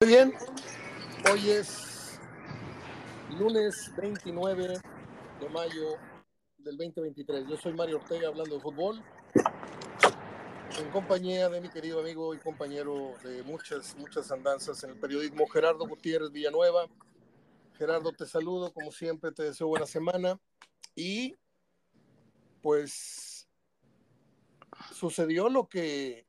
Muy bien, hoy es lunes 29 de mayo del 2023. Yo soy Mario Ortega hablando de fútbol, en compañía de mi querido amigo y compañero de muchas, muchas andanzas en el periodismo, Gerardo Gutiérrez Villanueva. Gerardo, te saludo, como siempre, te deseo buena semana y pues sucedió lo que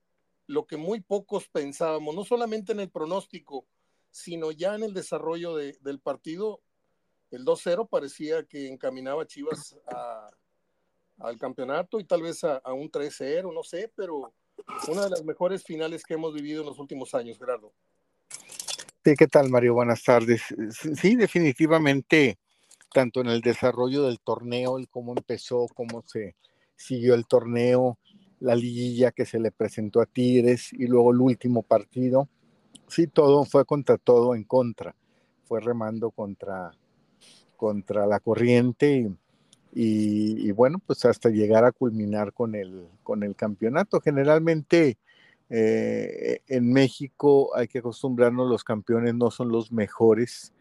lo que muy pocos pensábamos, no solamente en el pronóstico, sino ya en el desarrollo del partido. El 2-0 parecía que encaminaba a Chivas al campeonato y tal vez a, a un 3-0, no sé, pero una de las mejores finales que hemos vivido en los últimos años, Gerardo. Sí, ¿qué tal, Mario? Buenas tardes. Sí, definitivamente, tanto en el desarrollo del torneo, el cómo empezó, cómo se siguió el torneo, la liguilla que se le presentó a Tigres y luego el último partido. Sí, todo fue contra todo en contra. Fue remando contra, contra la corriente y, bueno, pues hasta llegar a culminar con el, con el campeonato. Generalmente eh, en México hay que acostumbrarnos, los campeones no son los mejores,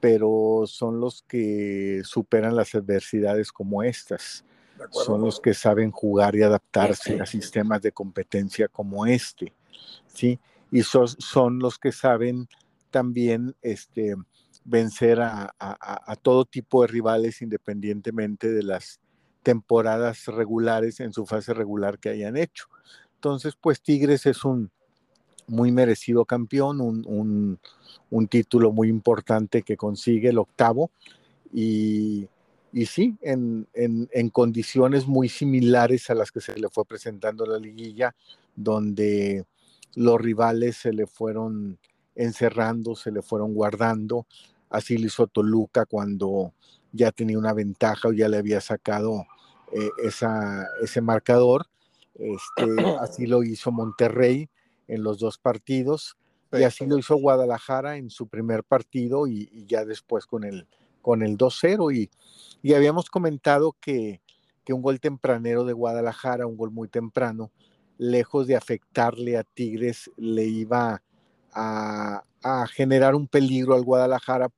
pero son los que superan las adversidades como estas son los que saben jugar y adaptarse a sistemas de competencia como este, ¿sí? Y son, son los que saben también este, vencer a, a, todo tipo de rivales independientemente de las temporadas regulares en su fase regular que hayan hecho. Entonces, pues Tigres es un muy merecido campeón, un, un, un título muy importante que consigue el octavo y, y sí, en, condiciones muy similares a las que se le fue presentando la liguilla, donde los rivales se le fueron encerrando, se le fueron guardando. Así lo hizo Toluca cuando ya tenía una ventaja o ya le había sacado eh, ese marcador. Este, así lo hizo Monterrey en los dos partidos y así lo hizo Guadalajara en su primer partido y ya después con el, con el 2-0 y, y, habíamos comentado que, que, un gol tempranero de Guadalajara, un gol muy temprano, lejos de afectarle a Tigres, le iba a, a generar un peligro al Guadalajara,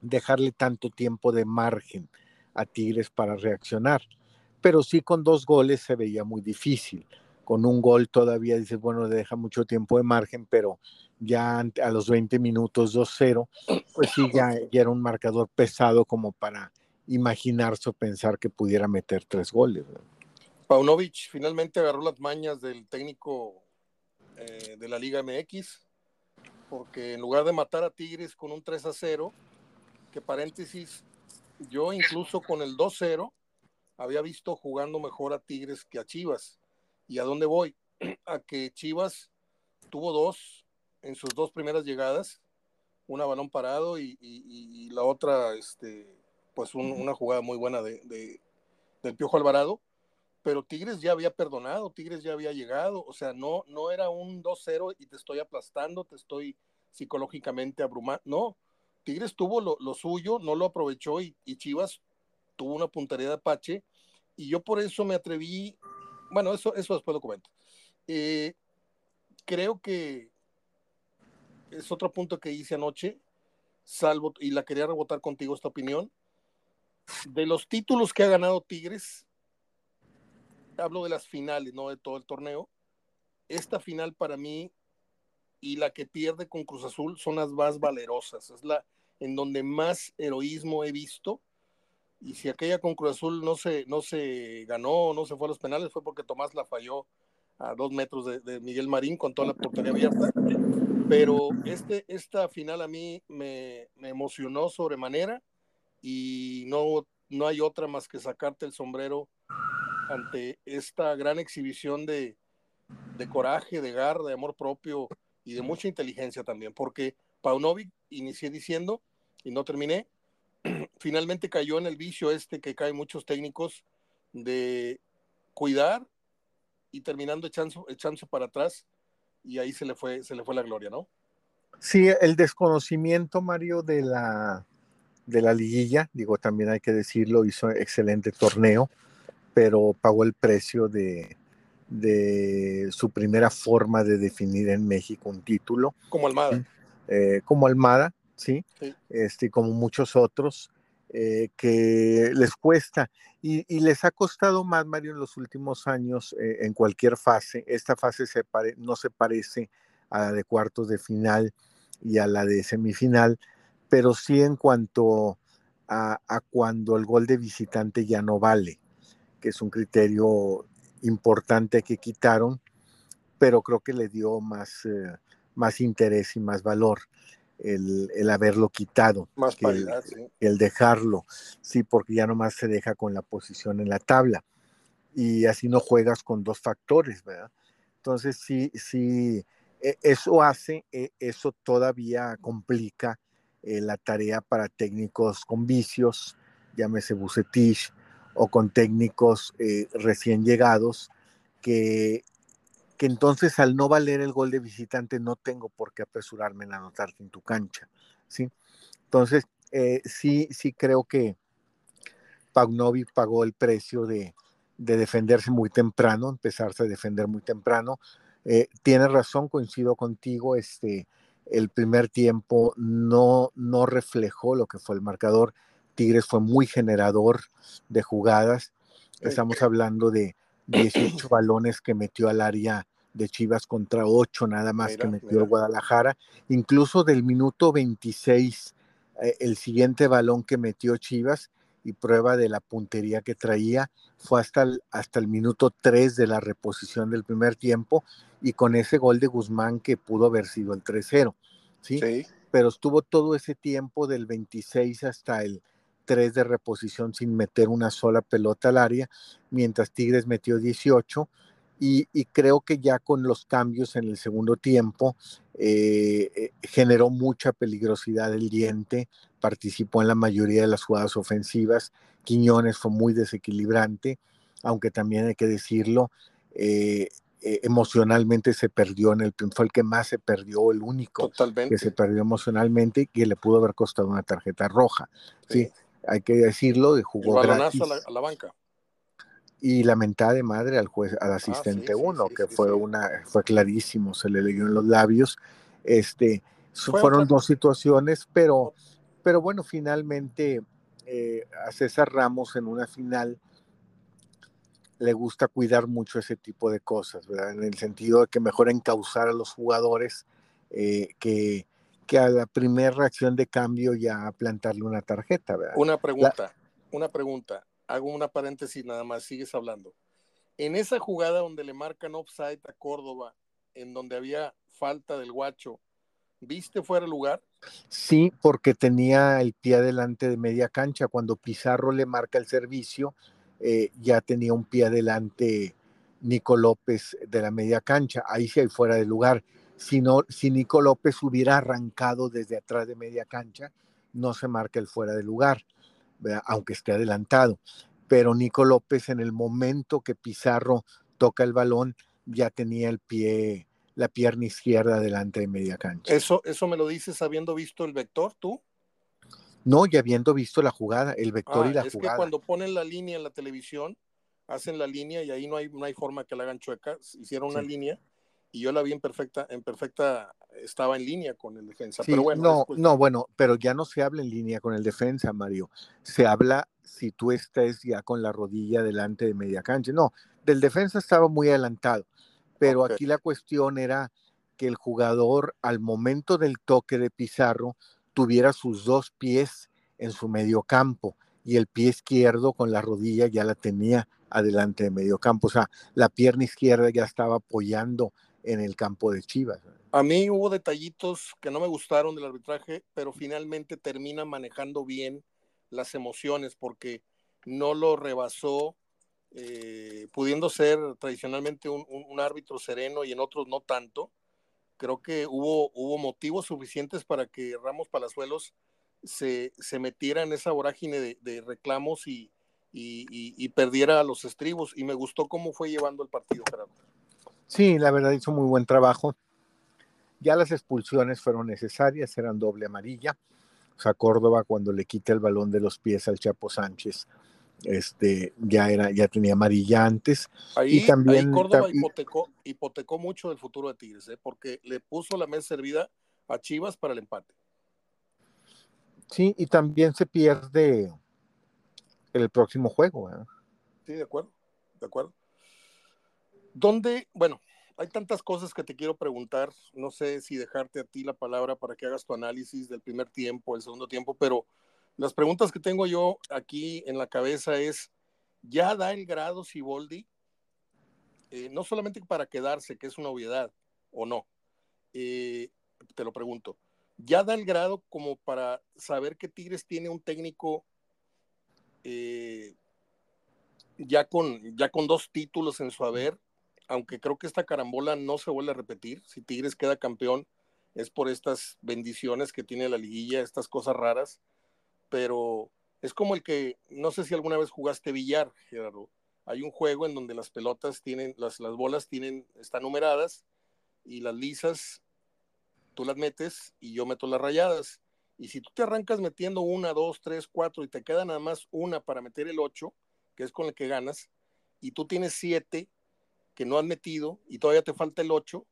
dejarle tanto tiempo de margen a Tigres para reaccionar. Pero sí con dos goles se veía muy difícil. Con un gol todavía dices, bueno, le deja mucho tiempo de margen, pero ya a los 20 minutos 2-0, pues sí, ya, era un marcador pesado como para imaginarse o pensar que pudiera meter tres goles. Paunovic finalmente agarró las mañas del técnico eh, de la Liga MX, porque en lugar de matar a Tigres con un 3 0, que paréntesis, yo incluso con el 2-0 había visto jugando mejor a Tigres que a Chivas. ¿Y a dónde voy? A que Chivas tuvo dos en sus dos primeras llegadas, una balón parado y, la otra, este, pues una jugada muy buena de, del Piojo Alvarado, pero Tigres ya había perdonado, Tigres ya había llegado, o sea, no, no era un 2-0 y te estoy aplastando, te estoy psicológicamente abrumando, no, Tigres tuvo lo, suyo, no lo aprovechó y, Chivas tuvo una puntería de Apache y yo por eso me atreví, bueno, eso, eso después lo comento. Eh, creo que es otro punto que hice anoche, salvo, y la quería rebotar contigo esta opinión. De los títulos que ha ganado Tigres, hablo de las finales, no de todo el torneo. Esta final para mí y la que pierde con Cruz Azul son las más valerosas. Es la en donde más heroísmo he visto. Y si aquella con Cruz Azul no se, no se ganó, no se fue a los penales, fue porque Tomás la falló a dos metros de, de Miguel Marín con toda la portería abierta. Pero este, esta final a mí me, me emocionó sobremanera y no, no hay otra más que sacarte el sombrero ante esta gran exhibición de, de coraje, de garra, de amor propio y de mucha inteligencia también, porque Paunovic, inicié diciendo y no terminé, finalmente cayó en el vicio este que caen muchos técnicos de cuidar y terminando echándose, echándose para atrás y ahí se le fue, se le fue la gloria, ¿no? Sí, el desconocimiento, Mario, de la, de la liguilla, digo, también hay que decirlo, hizo excelente torneo, pero pagó el precio de, de su primera forma de definir en México un título. Como Almada. eh, como Almada, ¿sí? Este, como muchos otros, eh, que les cuesta y, les ha costado más, Mario, en los últimos años eh, en cualquier fase. Esta fase se no se parece a la de cuartos de final y a la de semifinal, pero sí en cuanto a, cuando el gol de visitante ya no vale, que es un criterio importante que quitaron, pero creo que le dio más, eh, más interés y más valor el, haberlo quitado, más que el, dejarlo, sí, porque ya nomás se deja con la posición en la tabla y así no juegas con dos factores, ¿verdad? Entonces sí, sí, e, eso hace, e, eso todavía complica eh, la tarea para técnicos con vicios, llámese Bucetich, o con técnicos eh, recién llegados, que que entonces al no valer el gol de visitante no tengo por qué apresurarme en anotarte en tu cancha, ¿sí? Entonces, eh, sí, sí creo que Pagnovic pagó el precio de, defenderse muy temprano, empezarse a defender muy temprano. Eh, tienes razón, coincido contigo, este, el primer tiempo no, no reflejó lo que fue el marcador. Tigres fue muy generador de jugadas. Estamos hablando de 18 balones que metió al área de Chivas contra 8 nada más que metió Guadalajara. Incluso del minuto 26, eh, el siguiente balón que metió Chivas y prueba de la puntería que traía fue hasta el, hasta el minuto 3 de la reposición del primer tiempo y con ese gol de Guzmán que pudo haber sido el 3-0. ¿sí? sí. Pero estuvo todo ese tiempo del 26 hasta el 3 de reposición sin meter una sola pelota al área, mientras Tigres metió 18 y, creo que ya con los cambios en el segundo tiempo eh, eh, generó mucha peligrosidad el diente, participó en la mayoría de las jugadas ofensivas, Quiñones fue muy desequilibrante, aunque también hay que decirlo, eh, emocionalmente se perdió en el fue el que más se perdió, el único que se perdió emocionalmente y que le pudo haber costado una tarjeta roja. Sí, hay que decirlo, de jugó gratis. A la, banca. Y la mentada de madre al juez, al ah, asistente uno, que fue una, fue clarísimo, se le leyó en los labios. Este, fueron dos situaciones, pero, pero bueno, finalmente eh, a César Ramos en una final le gusta cuidar mucho ese tipo de cosas, ¿verdad? En el sentido de que mejor encauzar a los jugadores eh, que, que a la primera reacción de cambio ya plantarle una tarjeta, ¿verdad? Una pregunta, una pregunta. Hago una paréntesis nada más, sigues hablando. En esa jugada donde le marcan offside a Córdoba, en donde había falta del guacho, ¿viste fuera de lugar? Sí, porque tenía el pie adelante de media cancha. Cuando Pizarro le marca el servicio, eh, ya tenía un pie adelante Nico López de la media cancha. Ahí sí hay fuera de lugar si, si Nico López hubiera arrancado desde atrás de media cancha, no se marca el fuera de lugar, aunque esté adelantado. Pero Nico López en el momento que Pizarro toca el balón, ya tenía el pie, la pierna izquierda delante de media cancha. ¿Eso, eso me lo dices habiendo visto el vector tú? No, ya habiendo visto la jugada, el vector y ah, la es jugada. Es que cuando ponen la línea en la televisión, hacen la línea y ahí no hay, no hay forma que la hagan chueca. Hicieron una línea y yo la vi en perfecta, en perfecta, estaba en línea con el defensa. pero bueno, no, no, bueno, pero ya no se habla en línea con el defensa, Mario. Se habla si tú estás ya con la rodilla delante de media cancha. No, del defensa estaba muy adelantado, pero aquí la cuestión era que el jugador al momento del toque de Pizarro tuviera sus dos pies en su medio campo y el pie izquierdo con la rodilla ya la tenía adelante de medio campo. O sea, la pierna izquierda ya estaba apoyando en el campo de Chivas. A mí hubo detallitos que no me gustaron del arbitraje, pero finalmente termina manejando bien las emociones porque no lo rebasó, eh, pudiendo ser tradicionalmente un, árbitro sereno y en otros no tanto. Creo que hubo, hubo motivos suficientes para que Ramos Palazuelos se, se metiera en esa vorágine de, reclamos y, y, perdiera los estribos. Y me gustó cómo fue llevando el partido, Gerardo. Sí, la verdad hizo muy buen trabajo. Ya las expulsiones fueron necesarias, eran doble amarilla. O sea, Córdoba cuando le quita el balón de los pies al Chapo Sánchez, este, ya era, ya tenía amarilla antes. Ahí, y también, Córdoba hipotecó, hipotecó, mucho el futuro de Tigres, ¿eh? porque le puso la mesa servida a Chivas para el empate. Sí, y también se pierde el próximo juego. Sí, de acuerdo, de acuerdo. ¿Dónde, bueno, hay tantas cosas que te quiero preguntar, no sé si dejarte a ti la palabra para que hagas tu análisis del primer tiempo, el segundo tiempo, pero las preguntas que tengo yo aquí en la cabeza es, ¿ya da el grado Siboldi? Eh, no solamente para quedarse, que es una obviedad, o no, eh, te lo pregunto, ¿ya da el grado como para saber que Tigres tiene un técnico eh, ya, con, ya con dos títulos en su haber? Aunque creo que esta carambola no se vuelve a repetir, si Tigres queda campeón es por estas bendiciones que tiene la liguilla, estas cosas raras pero es como el que, no sé si alguna vez jugaste billar, Gerardo. Hay un juego en donde las pelotas tienen, las, las bolas tienen, están numeradas y las lisas tú las metes y yo meto las rayadas. Y si tú te arrancas metiendo una, dos, tres, cuatro y te queda nada más una para meter el ocho, que es con el que ganas, y tú tienes siete que no has metido y todavía te falta el ocho,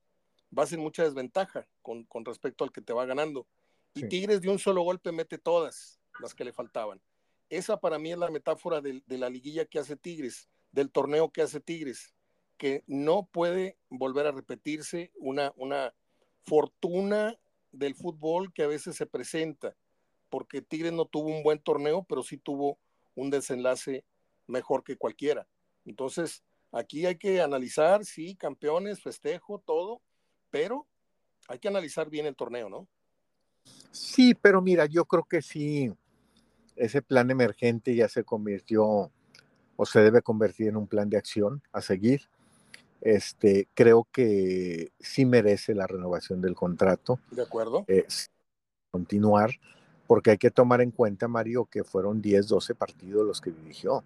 vas en mucha desventaja con, con respecto al que te va ganando. Y Tigres de un solo golpe mete todas las que le faltaban. Esa para mí es la metáfora de, la liguilla que hace Tigres, del torneo que hace Tigres, que no puede volver a repetirse una, una fortuna del fútbol que a veces se presenta, porque Tigres no tuvo un buen torneo, pero sí tuvo un desenlace mejor que cualquiera. Entonces, aquí hay que analizar, sí, campeones, festejo, todo, pero hay que analizar bien el torneo, ¿no? Sí, pero mira, yo creo que sí, ese plan emergente ya se convirtió o se debe convertir en un plan de acción a seguir. Este, creo que sí merece la renovación del contrato. De acuerdo. continuar, porque hay que tomar en cuenta, Mario, que fueron 10, 12 partidos los que dirigió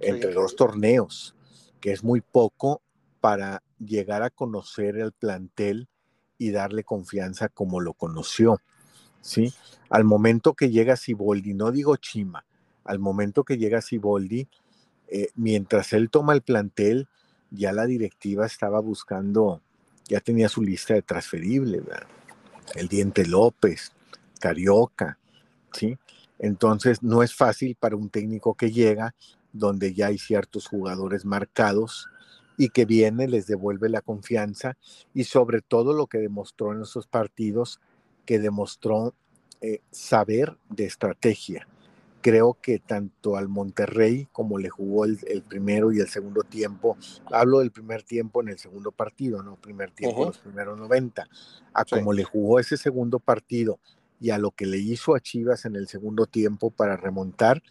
entre dos torneos, que es muy poco para llegar a conocer el plantel y darle confianza como lo conoció. ¿sí? Al momento que llega Siboldi, no digo Chima, al momento que llega Siboldi, eh, mientras él toma el plantel, ya la directiva estaba buscando, ya tenía su lista de transferibles, el Diente López, Carioca, ¿sí? Entonces no es fácil para un técnico que llega donde ya hay ciertos jugadores marcados y que viene, les devuelve la confianza y sobre todo lo que demostró en esos partidos, que demostró eh, saber de estrategia. Creo que tanto al Monterrey como le jugó el, primero y el segundo tiempo, hablo del primer tiempo en el segundo partido, no primer tiempo, los primeros 90, a como le jugó ese segundo partido y a lo que le hizo a Chivas en el segundo tiempo para remontar,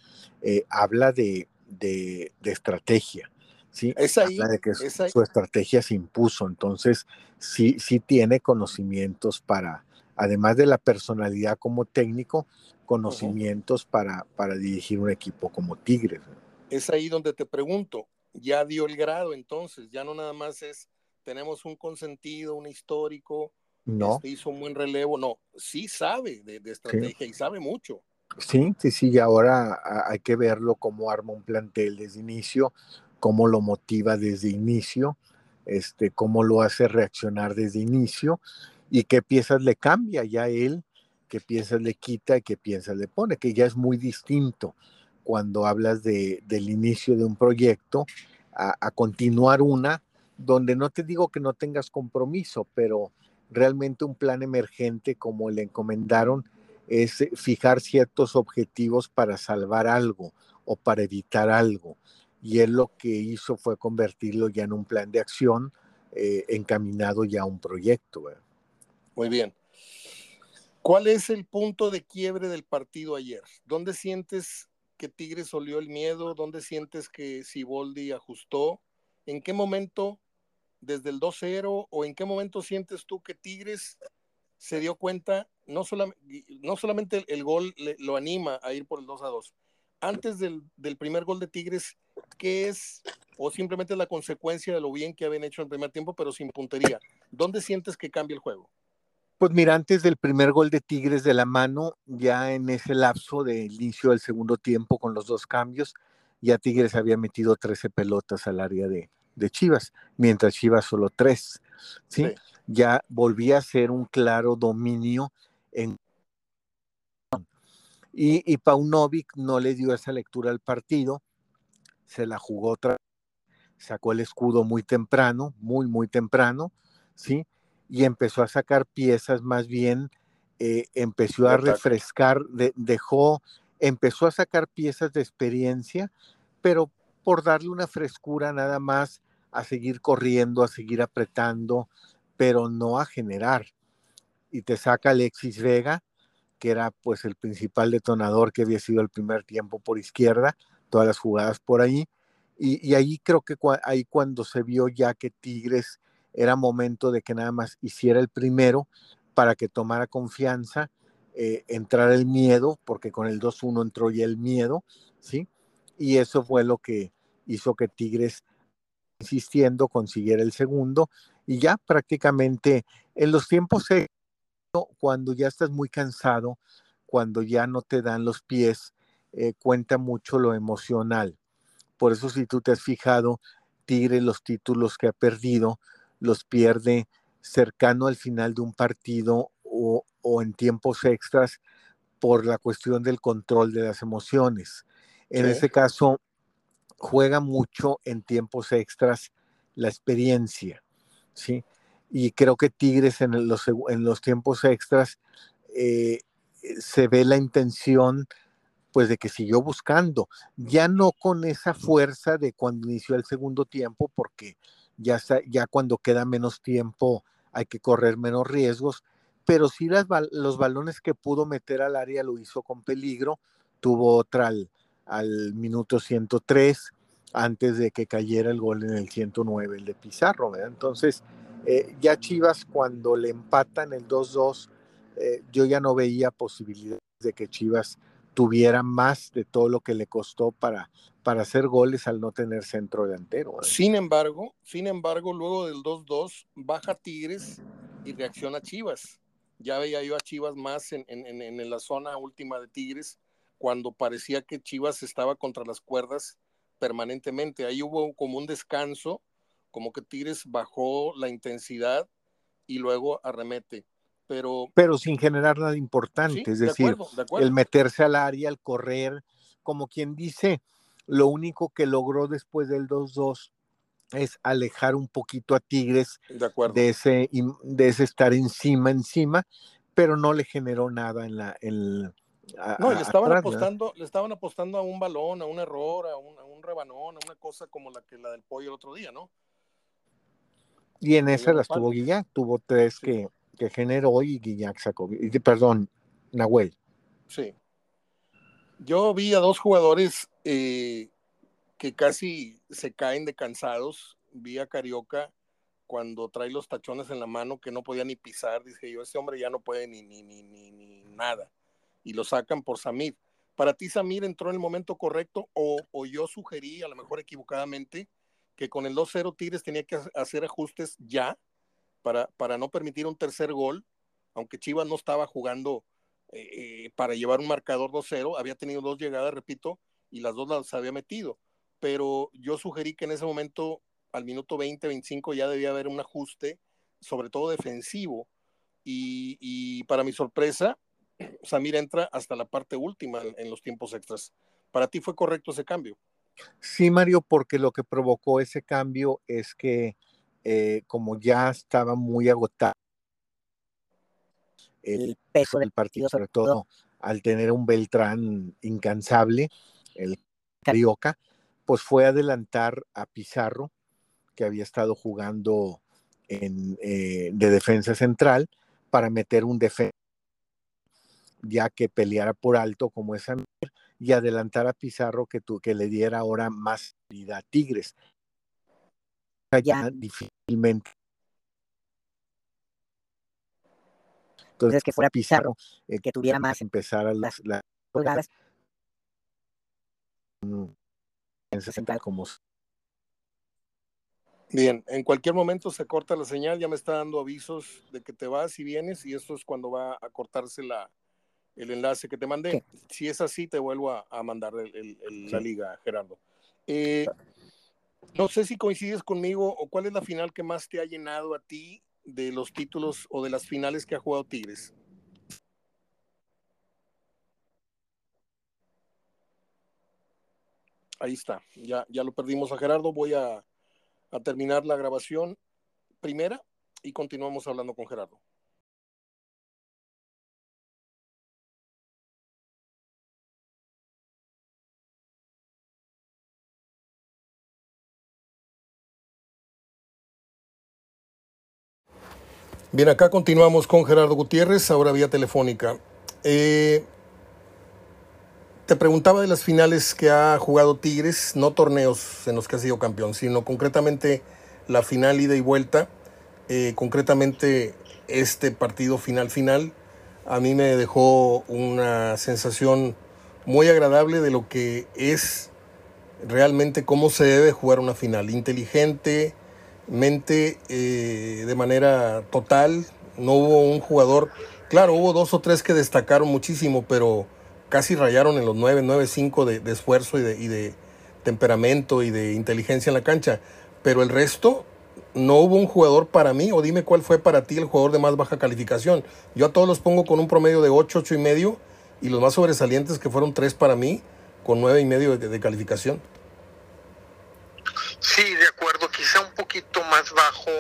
eh, habla de, de, estrategia. ¿sí? habla de que su, estrategia se impuso, entonces sí, sí tiene conocimientos para, además de la personalidad como técnico, conocimientos para, para dirigir un equipo como Tigres. Es ahí donde te pregunto, ya dio el grado entonces, ya no nada más es, tenemos un consentido, un histórico, no. Este hizo un buen relevo, no, sí sabe de, estrategia y sabe mucho. Sí, sí, sí, y ahora hay que verlo cómo arma un plantel desde inicio, cómo lo motiva desde inicio, este, cómo lo hace reaccionar desde inicio y qué piezas le cambia ya él, qué piezas le quita y qué piezas le pone, que ya es muy distinto cuando hablas de, del inicio de un proyecto a, continuar una, donde no te digo que no tengas compromiso, pero realmente un plan emergente como le encomendaron es fijar ciertos objetivos para salvar algo o para evitar algo. Y él lo que hizo fue convertirlo ya en un plan de acción eh, encaminado ya a un proyecto. Muy bien. ¿Cuál es el punto de quiebre del partido ayer? ¿Dónde sientes que Tigres olió el miedo? ¿Dónde sientes que Siboldi ajustó? ¿En qué momento, desde el 2-0, o en qué momento sientes tú que Tigres se dio cuenta, no, no solamente el, gol lo anima a ir por el 2-2, antes del, del, primer gol de Tigres, ¿qué es? O simplemente la consecuencia de lo bien que habían hecho en el primer tiempo, pero sin puntería. ¿Dónde sientes que cambia el juego? Pues mira, antes del primer gol de Tigres de la mano, ya en ese lapso del inicio del segundo tiempo con los dos cambios, ya Tigres había metido 13 pelotas al área de, Chivas, mientras Chivas solo tres. ¿sí? Ya volvía a ser un claro dominio en... Y, y Paunovic no le dio esa lectura al partido, se la jugó otra sacó el escudo muy temprano, muy, muy temprano, ¿sí? Y empezó a sacar piezas más bien, eh, empezó a refrescar, dejó, empezó a sacar piezas de experiencia, pero por darle una frescura nada más a seguir corriendo, a seguir apretando, pero no a generar. Y te saca Alexis Vega, que era pues el principal detonador que había sido el primer tiempo por izquierda, todas las jugadas por ahí, y, ahí creo que ahí cuando se vio ya que Tigres era momento de que nada más hiciera el primero para que tomara confianza, eh, entrar el miedo, porque con el 2-1 entró ya el miedo, ¿sí? Y eso fue lo que hizo que Tigres, insistiendo, consiguiera el segundo. Y ya prácticamente en los tiempos, cuando ya estás muy cansado, cuando ya no te dan los pies, eh, cuenta mucho lo emocional. Por eso si tú te has fijado, Tigre los títulos que ha perdido los pierde cercano al final de un partido o, en tiempos extras por la cuestión del control de las emociones. En ese caso, juega mucho en tiempos extras la experiencia, ¿sí? Y creo que Tigres en los, en los tiempos extras eh, se ve la intención pues de que siguió buscando, ya no con esa fuerza de cuando inició el segundo tiempo, porque ya, ya cuando queda menos tiempo hay que correr menos riesgos, pero sí las, los balones que pudo meter al área lo hizo con peligro, tuvo otra al, al minuto 103 antes de que cayera el gol en el 109, el de Pizarro, ¿verdad? Entonces, eh, ya Chivas cuando le empatan el 2-2, eh, yo ya no veía posibilidades de que Chivas tuviera más de todo lo que le costó para, para hacer goles al no tener centro delantero. ¿eh? Sin embargo, sin embargo, luego del 2-2 baja Tigres y reacciona Chivas. Ya veía yo a Chivas más en, en, en, la zona última de Tigres cuando parecía que Chivas estaba contra las cuerdas permanentemente. Ahí hubo como un descanso, como que Tigres bajó la intensidad y luego arremete pero... sin generar nada importante, es decir, el meterse al área, el correr, como quien dice, lo único que logró después del 2-2 es alejar un poquito a Tigres de, ese, de ese estar encima, encima, pero no le generó nada en la... no, le estaban, apostando, le estaban apostando a un balón, a un error, a un, a un rebanón, a una cosa como la que la del pollo el otro día, ¿no? Y en esa las tuvo Guillán, tuvo tres que, que generó y Guiñac sacó, perdón, Nahuel. Sí. Yo vi a dos jugadores eh, que casi se caen de cansados. Vi a Carioca cuando trae los tachones en la mano que no podía ni pisar. Dije yo, ese hombre ya no puede ni, ni, ni, ni, nada. Y lo sacan por Samir. ¿Para ti Samir entró en el momento correcto o, o yo sugerí, a lo mejor equivocadamente, que con el 2-0 Tigres tenía que hacer ajustes ya para, para no permitir un tercer gol, aunque Chivas no estaba jugando eh, eh, para llevar un marcador 2-0, había tenido dos llegadas, repito, y las dos las había metido. Pero yo sugerí que en ese momento, al minuto 20, 25, ya debía haber un ajuste, sobre todo defensivo. Y, y para mi sorpresa, Samir entra hasta la parte última en los tiempos extras. ¿Para ti fue correcto ese cambio? Sí, Mario, porque lo que provocó ese cambio es que eh, como ya estaba muy agotado el peso del partido, sobre todo al tener un Beltrán incansable, el Carioca, pues fue adelantar a Pizarro, que había estado jugando en, eh, de defensa central, para meter un defensa ya que peleara por alto como es y adelantar a Pizarro que, que le diera ahora más vida a Tigres ya difícilmente. Entonces, que fuera Pizarro, eh, que tuviera más. Empezar a las, las central como. Bien, en cualquier momento se corta la señal, ya me está dando avisos de que te vas y vienes, y esto es cuando va a cortarse la, el enlace que te mandé. Si es así, te vuelvo a, mandar el, la liga, Gerardo. Eh, No sé si coincides conmigo o cuál es la final que más te ha llenado a ti de los títulos o de las finales que ha jugado Tigres. Ahí está, ya, ya lo perdimos a Gerardo. Voy a, a terminar la grabación primera y continuamos hablando con Gerardo. Bien, acá continuamos con Gerardo Gutiérrez, ahora vía telefónica. Eh, te preguntaba de las finales que ha jugado Tigres, no torneos en los que ha sido campeón, sino concretamente la final ida y vuelta, eh, concretamente este partido final final, a mí me dejó una sensación muy agradable de lo que es realmente cómo se debe jugar una final, inteligente, mente eh, de manera total. No hubo un jugador, claro, hubo dos o tres que destacaron muchísimo, pero casi rayaron en los 9, 9, 5 de, esfuerzo y de, y de temperamento y de inteligencia en la cancha. Pero el resto, no hubo un jugador para mí, o dime cuál fue para ti el jugador de más baja calificación. Yo a todos los pongo con un promedio de 8, 8 y medio, y los más sobresalientes que fueron tres para mí, con 9 y medio de calificación. Sí, de acuerdo, quizá un poquito más bajo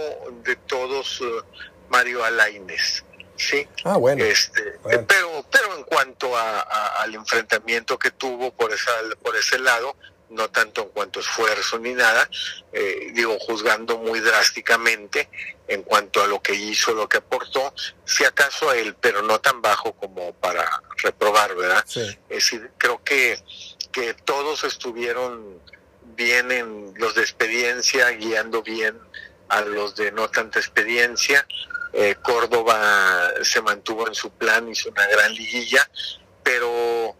de todos uh, Mario Alaines. Sí. Ah, bueno. Este, bueno. Pero, pero en cuanto a, a, al enfrentamiento que tuvo por, esa, por ese lado, no tanto en cuanto a esfuerzo ni nada, eh, digo, juzgando muy drásticamente en cuanto a lo que hizo, lo que aportó, si acaso a él, pero no tan bajo como para reprobar, ¿verdad? Sí. Es decir, creo que, que todos estuvieron bien en los de experiencia, guiando bien a los de no tanta experiencia. Eh, Córdoba se mantuvo en su plan, hizo una gran liguilla, pero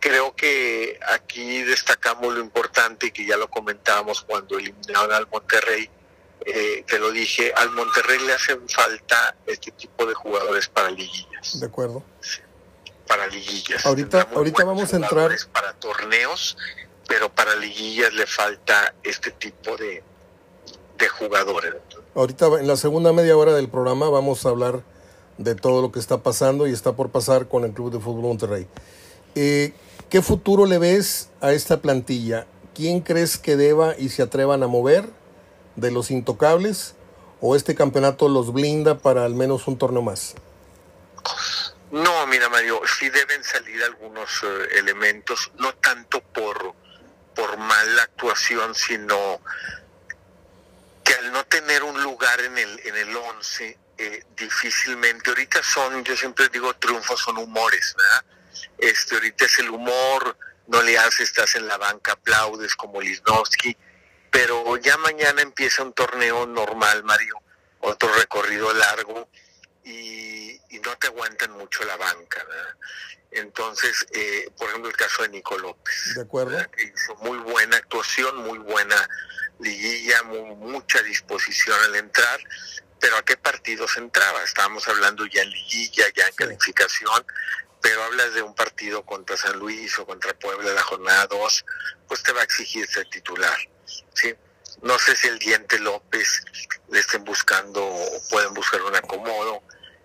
creo que aquí destacamos lo importante y que ya lo comentábamos cuando eliminaron al Monterrey. Eh, te lo dije, al Monterrey le hacen falta este tipo de jugadores para liguillas. De acuerdo. Sí, para liguillas. Ahorita, ahorita vamos a entrar. Para torneos pero para liguillas le falta este tipo de, de jugadores. Ahorita en la segunda media hora del programa vamos a hablar de todo lo que está pasando y está por pasar con el Club de Fútbol Monterrey. Eh, ¿Qué futuro le ves a esta plantilla? ¿Quién crees que deba y se atrevan a mover de los intocables? ¿O este campeonato los blinda para al menos un torneo más? No, mira Mario, sí deben salir algunos uh, elementos, no tanto por por mala actuación, sino que al no tener un lugar en el en el 11, eh, difícilmente, ahorita son, yo siempre digo, triunfos son humores, ¿verdad? Este, ahorita es el humor, no le haces, estás en la banca, aplaudes como Lisnowski, pero ya mañana empieza un torneo normal, Mario, otro recorrido largo, y, y no te aguantan mucho la banca, ¿verdad? Entonces, eh, por ejemplo, el caso de Nico López. De acuerdo. Que hizo muy buena actuación, muy buena liguilla, muy, mucha disposición al entrar, pero ¿a qué partidos entraba? Estábamos hablando ya en liguilla, ya en sí. calificación, pero hablas de un partido contra San Luis o contra Puebla la jornada 2, pues te va a exigir ser titular, ¿sí? No sé si el Diente López le estén buscando o pueden buscar un acomodo,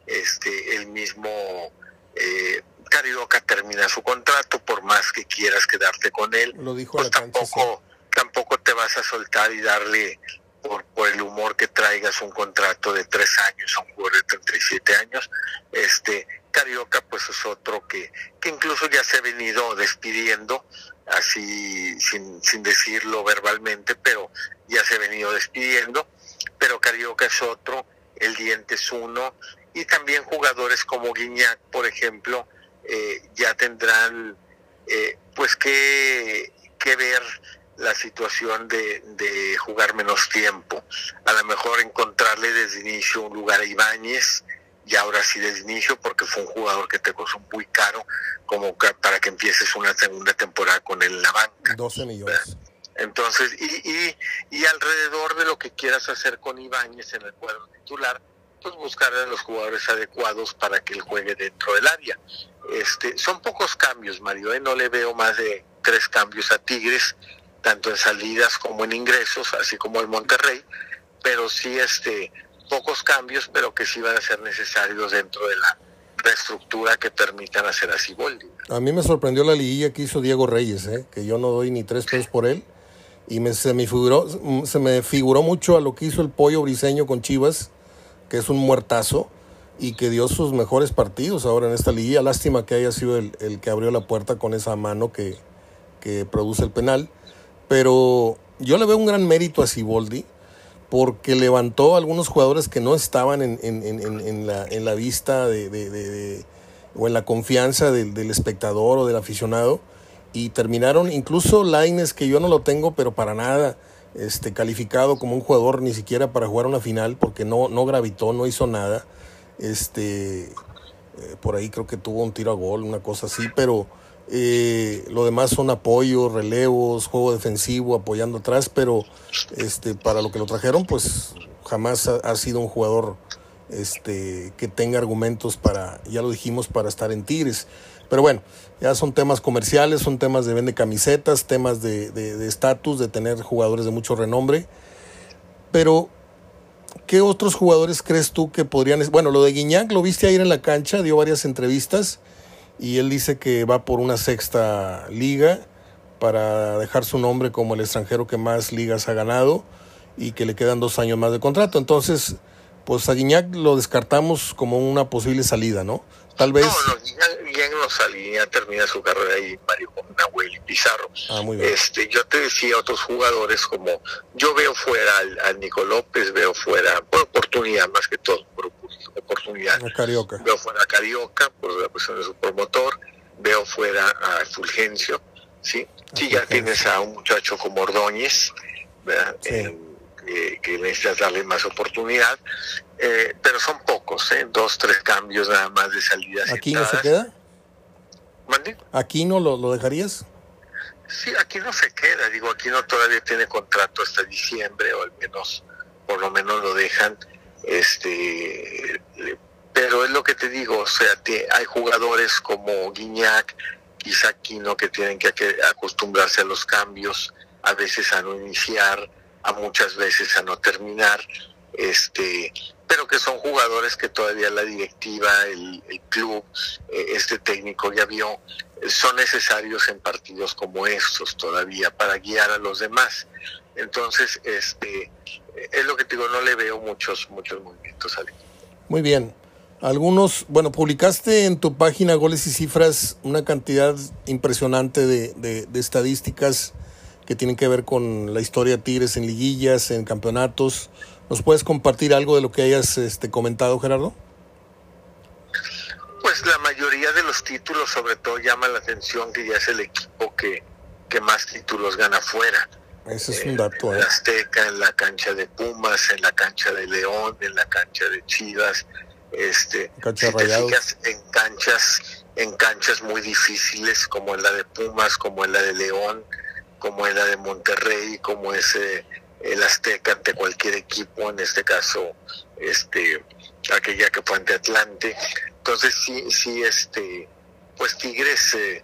este, el mismo... Eh, Carioca termina su contrato, por más que quieras quedarte con él, Lo dijo pues cancha, tampoco, tampoco te vas a soltar y darle por, por el humor que traigas un contrato de tres años a un jugador de 37 años. Este, Carioca pues es otro que, que incluso ya se ha venido despidiendo, así sin, sin decirlo verbalmente, pero ya se ha venido despidiendo. Pero Carioca es otro, el diente es uno, y también jugadores como Guiñac, por ejemplo, eh, ya tendrán eh, pues que, que, ver la situación de, de, jugar menos tiempo. A lo mejor encontrarle desde inicio un lugar a Ibáñez, y ahora sí desde inicio, porque fue un jugador que te costó muy caro como para que empieces una segunda temporada con él en la banca. 12 millones. ¿verdad? Entonces, y, y, y alrededor de lo que quieras hacer con Ibáñez en el cuadro titular, pues buscar a los jugadores adecuados para que él juegue dentro del área. Este, son pocos cambios, Mario, ¿eh? no le veo más de tres cambios a Tigres, tanto en salidas como en ingresos, así como el Monterrey, pero sí este pocos cambios, pero que sí van a ser necesarios dentro de la reestructura que permitan hacer así Boldi. A mí me sorprendió la liguilla que hizo Diego Reyes, ¿eh? que yo no doy ni tres pesos por él. Y me, se, me figuró, se me figuró mucho a lo que hizo el pollo briseño con Chivas, que es un muertazo, y que dio sus mejores partidos ahora en esta liguilla. Lástima que haya sido el, el que abrió la puerta con esa mano que, que produce el penal. Pero yo le veo un gran mérito a Siboldi porque levantó a algunos jugadores que no estaban en, en, en, en la, la, vista de, de, de, o en la confianza del, del, espectador o del aficionado y terminaron incluso Laines que yo no lo tengo pero para nada este calificado como un jugador ni siquiera para jugar una final porque no, no gravitó, no hizo nada. Este eh, por ahí creo que tuvo un tiro a gol, una cosa así, pero eh, lo demás son apoyos, relevos, juego defensivo, apoyando atrás, pero este, para lo que lo trajeron, pues jamás ha, sido un jugador este, que tenga argumentos para, ya lo dijimos, para estar en Tigres. Pero bueno, ya son temas comerciales, son temas de vende camisetas, temas de estatus, de, de, tener jugadores de mucho renombre. Pero, ¿qué otros jugadores crees tú que podrían... Bueno, lo de Guiñac lo viste ayer en la cancha, dio varias entrevistas y él dice que va por una sexta liga para dejar su nombre como el extranjero que más ligas ha ganado y que le quedan dos años más de contrato. Entonces, pues a Guiñac lo descartamos como una posible salida, ¿no? Tal vez... No, no, Guiñac no sale, Guiñac termina su carrera ahí, Mario, con Nahuel y Pizarro. Ah, muy bien. Este, yo te decía otros jugadores como, yo veo fuera al, al Nico López, veo fuera, por oportunidad más que todo, por oportunidad. A Carioca. Veo fuera a Carioca por la cuestión de su promotor, veo fuera a Fulgencio, ¿sí? Sí, ya tienes a un muchacho como Ordóñez, ¿verdad? Sí. Eh, que, necesitas darle más oportunidad, eh, pero son pocos, ¿eh? dos, tres cambios nada más de salidas. ¿Aquí no se queda? ¿Mande? ¿Aquí no lo, lo dejarías? Sí, aquí no se queda, digo, aquí no todavía tiene contrato hasta diciembre, o al menos, por lo menos lo dejan este pero es lo que te digo, o sea, te, hay jugadores como Guiñac, quizá Aquino que tienen que acostumbrarse a los cambios, a veces a no iniciar, a muchas veces a no terminar, este, pero que son jugadores que todavía la directiva, el, club, eh, este técnico ya vio, son necesarios en partidos como estos todavía para guiar a los demás. Entonces, este, es lo que te digo, no le veo muchos, muchos movimientos al. Muy bien. Algunos, bueno, publicaste en tu página Goles y Cifras una cantidad impresionante de, de, estadísticas que tienen que ver con la historia de Tigres en liguillas, en campeonatos. ¿Nos puedes compartir algo de lo que hayas este, comentado, Gerardo? Pues la mayoría de los títulos, sobre todo, llama la atención que ya es el equipo que, que más títulos gana fuera. Ese es un dato. En la Azteca, en la cancha de Pumas, en la cancha de León, en la cancha de Chivas. Este, cancha si te fijas en canchas, en canchas muy difíciles, como en la de Pumas, como en la de León, como en la de Monterrey, como es eh, el Azteca ante cualquier equipo, en este caso, este, aquella que fue ante Atlante. Entonces sí, sí, este, pues Tigres eh,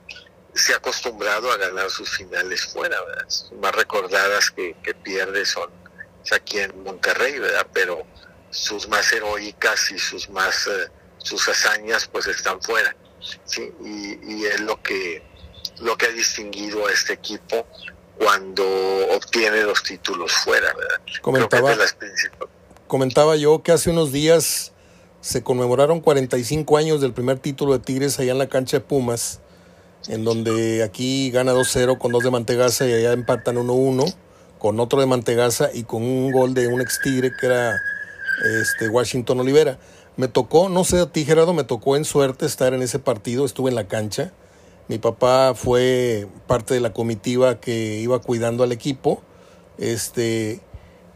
se ha acostumbrado a ganar sus finales fuera, ¿verdad? Más recordadas que, pierde son aquí en Monterrey, ¿verdad? Pero sus más heroicas y sus más eh, sus hazañas pues están fuera, ¿sí? Y, es lo que lo que ha distinguido a este equipo cuando obtiene los títulos fuera, ¿verdad? Comentaba, comentaba yo que hace unos días se conmemoraron 45 años del primer título de Tigres allá en la cancha de Pumas en donde aquí gana 2-0 con dos de Mantegaza y allá empatan 1-1 con otro de Mantegaza y con un gol de un ex tigre que era este Washington Olivera. Me tocó, no sé a ti Gerardo, me tocó en suerte estar en ese partido, estuve en la cancha. Mi papá fue parte de la comitiva que iba cuidando al equipo. Este,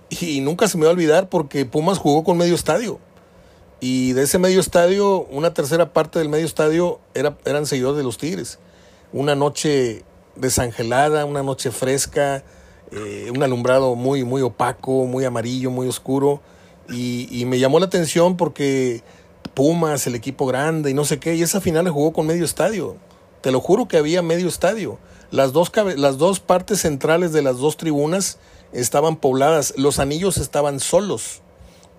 y nunca se me va a olvidar porque Pumas jugó con medio estadio. Y de ese medio estadio, una tercera parte del medio estadio era, eran seguidores de los Tigres una noche desangelada, una noche fresca, eh, un alumbrado muy, muy opaco, muy amarillo, muy oscuro. Y, me llamó la atención porque Pumas, el equipo grande y no sé qué, y esa final jugó con medio estadio. Te lo juro que había medio estadio. Las dos, las dos partes centrales de las dos tribunas estaban pobladas. Los anillos estaban solos.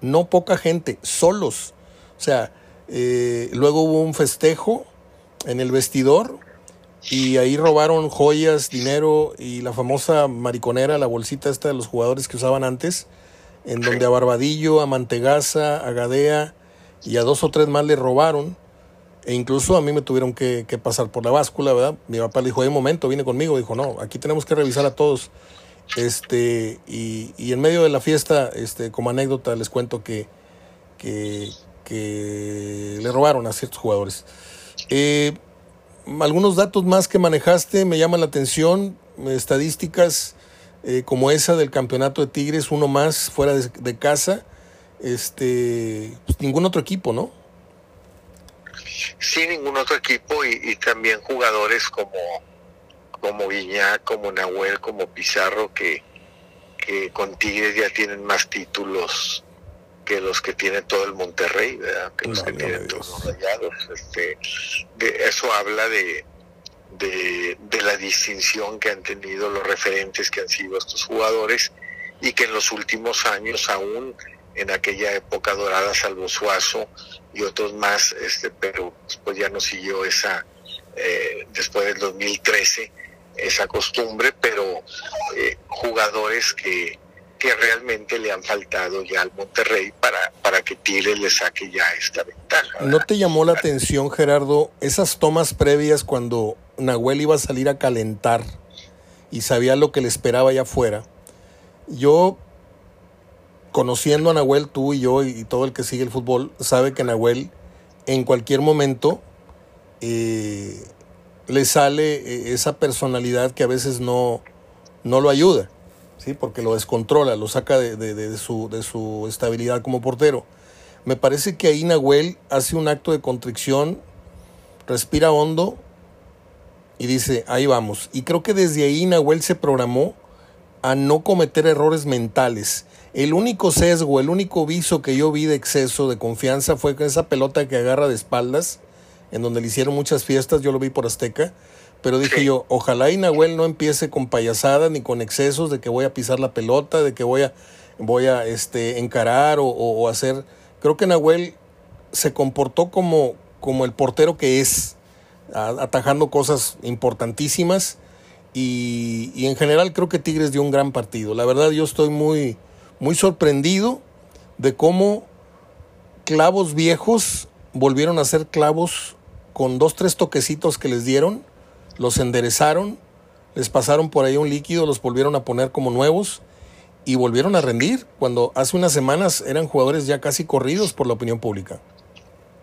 No poca gente, solos. O sea, eh, luego hubo un festejo en el vestidor y ahí robaron joyas, dinero y la famosa mariconera, la bolsita esta de los jugadores que usaban antes, en donde a Barbadillo, a Mantegaza, a Gadea y a dos o tres más le robaron. E incluso a mí me tuvieron que, pasar por la báscula, ¿verdad? Mi papá le dijo, un momento, viene conmigo. Dijo, no, aquí tenemos que revisar a todos. Este, y, y en medio de la fiesta, este, como anécdota, les cuento que, que, le robaron a ciertos jugadores. Eh, algunos datos más que manejaste me llaman la atención, estadísticas eh, como esa del campeonato de Tigres, uno más fuera de, casa, este, pues, ningún otro equipo, ¿no? Sí, ningún otro equipo y, también jugadores como, como Guiñá, como Nahuel, como Pizarro, que, que con Tigres ya tienen más títulos que los que tiene todo el Monterrey, ¿verdad? que los que tienen todos los rayados. Este, eso habla de, de, la distinción que han tenido los referentes que han sido estos jugadores y que en los últimos años aún en aquella época dorada, salvo Suazo y otros más, este, pero después ya no siguió esa, eh, después del 2013, esa costumbre, pero eh, jugadores que, que realmente le han faltado ya al Monterrey para, para que Tigres le saque ya esta ventaja. ¿No te llamó la atención, Gerardo, esas tomas previas cuando Nahuel iba a salir a calentar y sabía lo que le esperaba allá afuera? Yo, conociendo a Nahuel, tú y yo y todo el que sigue el fútbol, sabe que Nahuel en cualquier momento eh, le sale eh, esa personalidad que a veces no, no lo ayuda porque lo descontrola, lo saca de, su, de su estabilidad como portero. Me parece que ahí Nahuel hace un acto de contrición, respira hondo y dice, ahí vamos. Y creo que desde ahí Nahuel se programó a no cometer errores mentales. El único sesgo, el único viso que yo vi de exceso de confianza fue con esa pelota que agarra de espaldas, en donde le hicieron muchas fiestas, yo lo vi por Azteca pero dije yo, ojalá y Nahuel no empiece con payasadas ni con excesos de que voy a pisar la pelota, de que voy a, voy a este, encarar o, hacer. Creo que Nahuel se comportó como, como el portero que es, atajando cosas importantísimas. Y, y, en general creo que Tigres dio un gran partido. La verdad yo estoy muy, muy sorprendido de cómo clavos viejos volvieron a ser clavos con dos, tres toquecitos que les dieron los enderezaron, les pasaron por ahí un líquido, los volvieron a poner como nuevos y volvieron a rendir cuando hace unas semanas eran jugadores ya casi corridos por la opinión pública.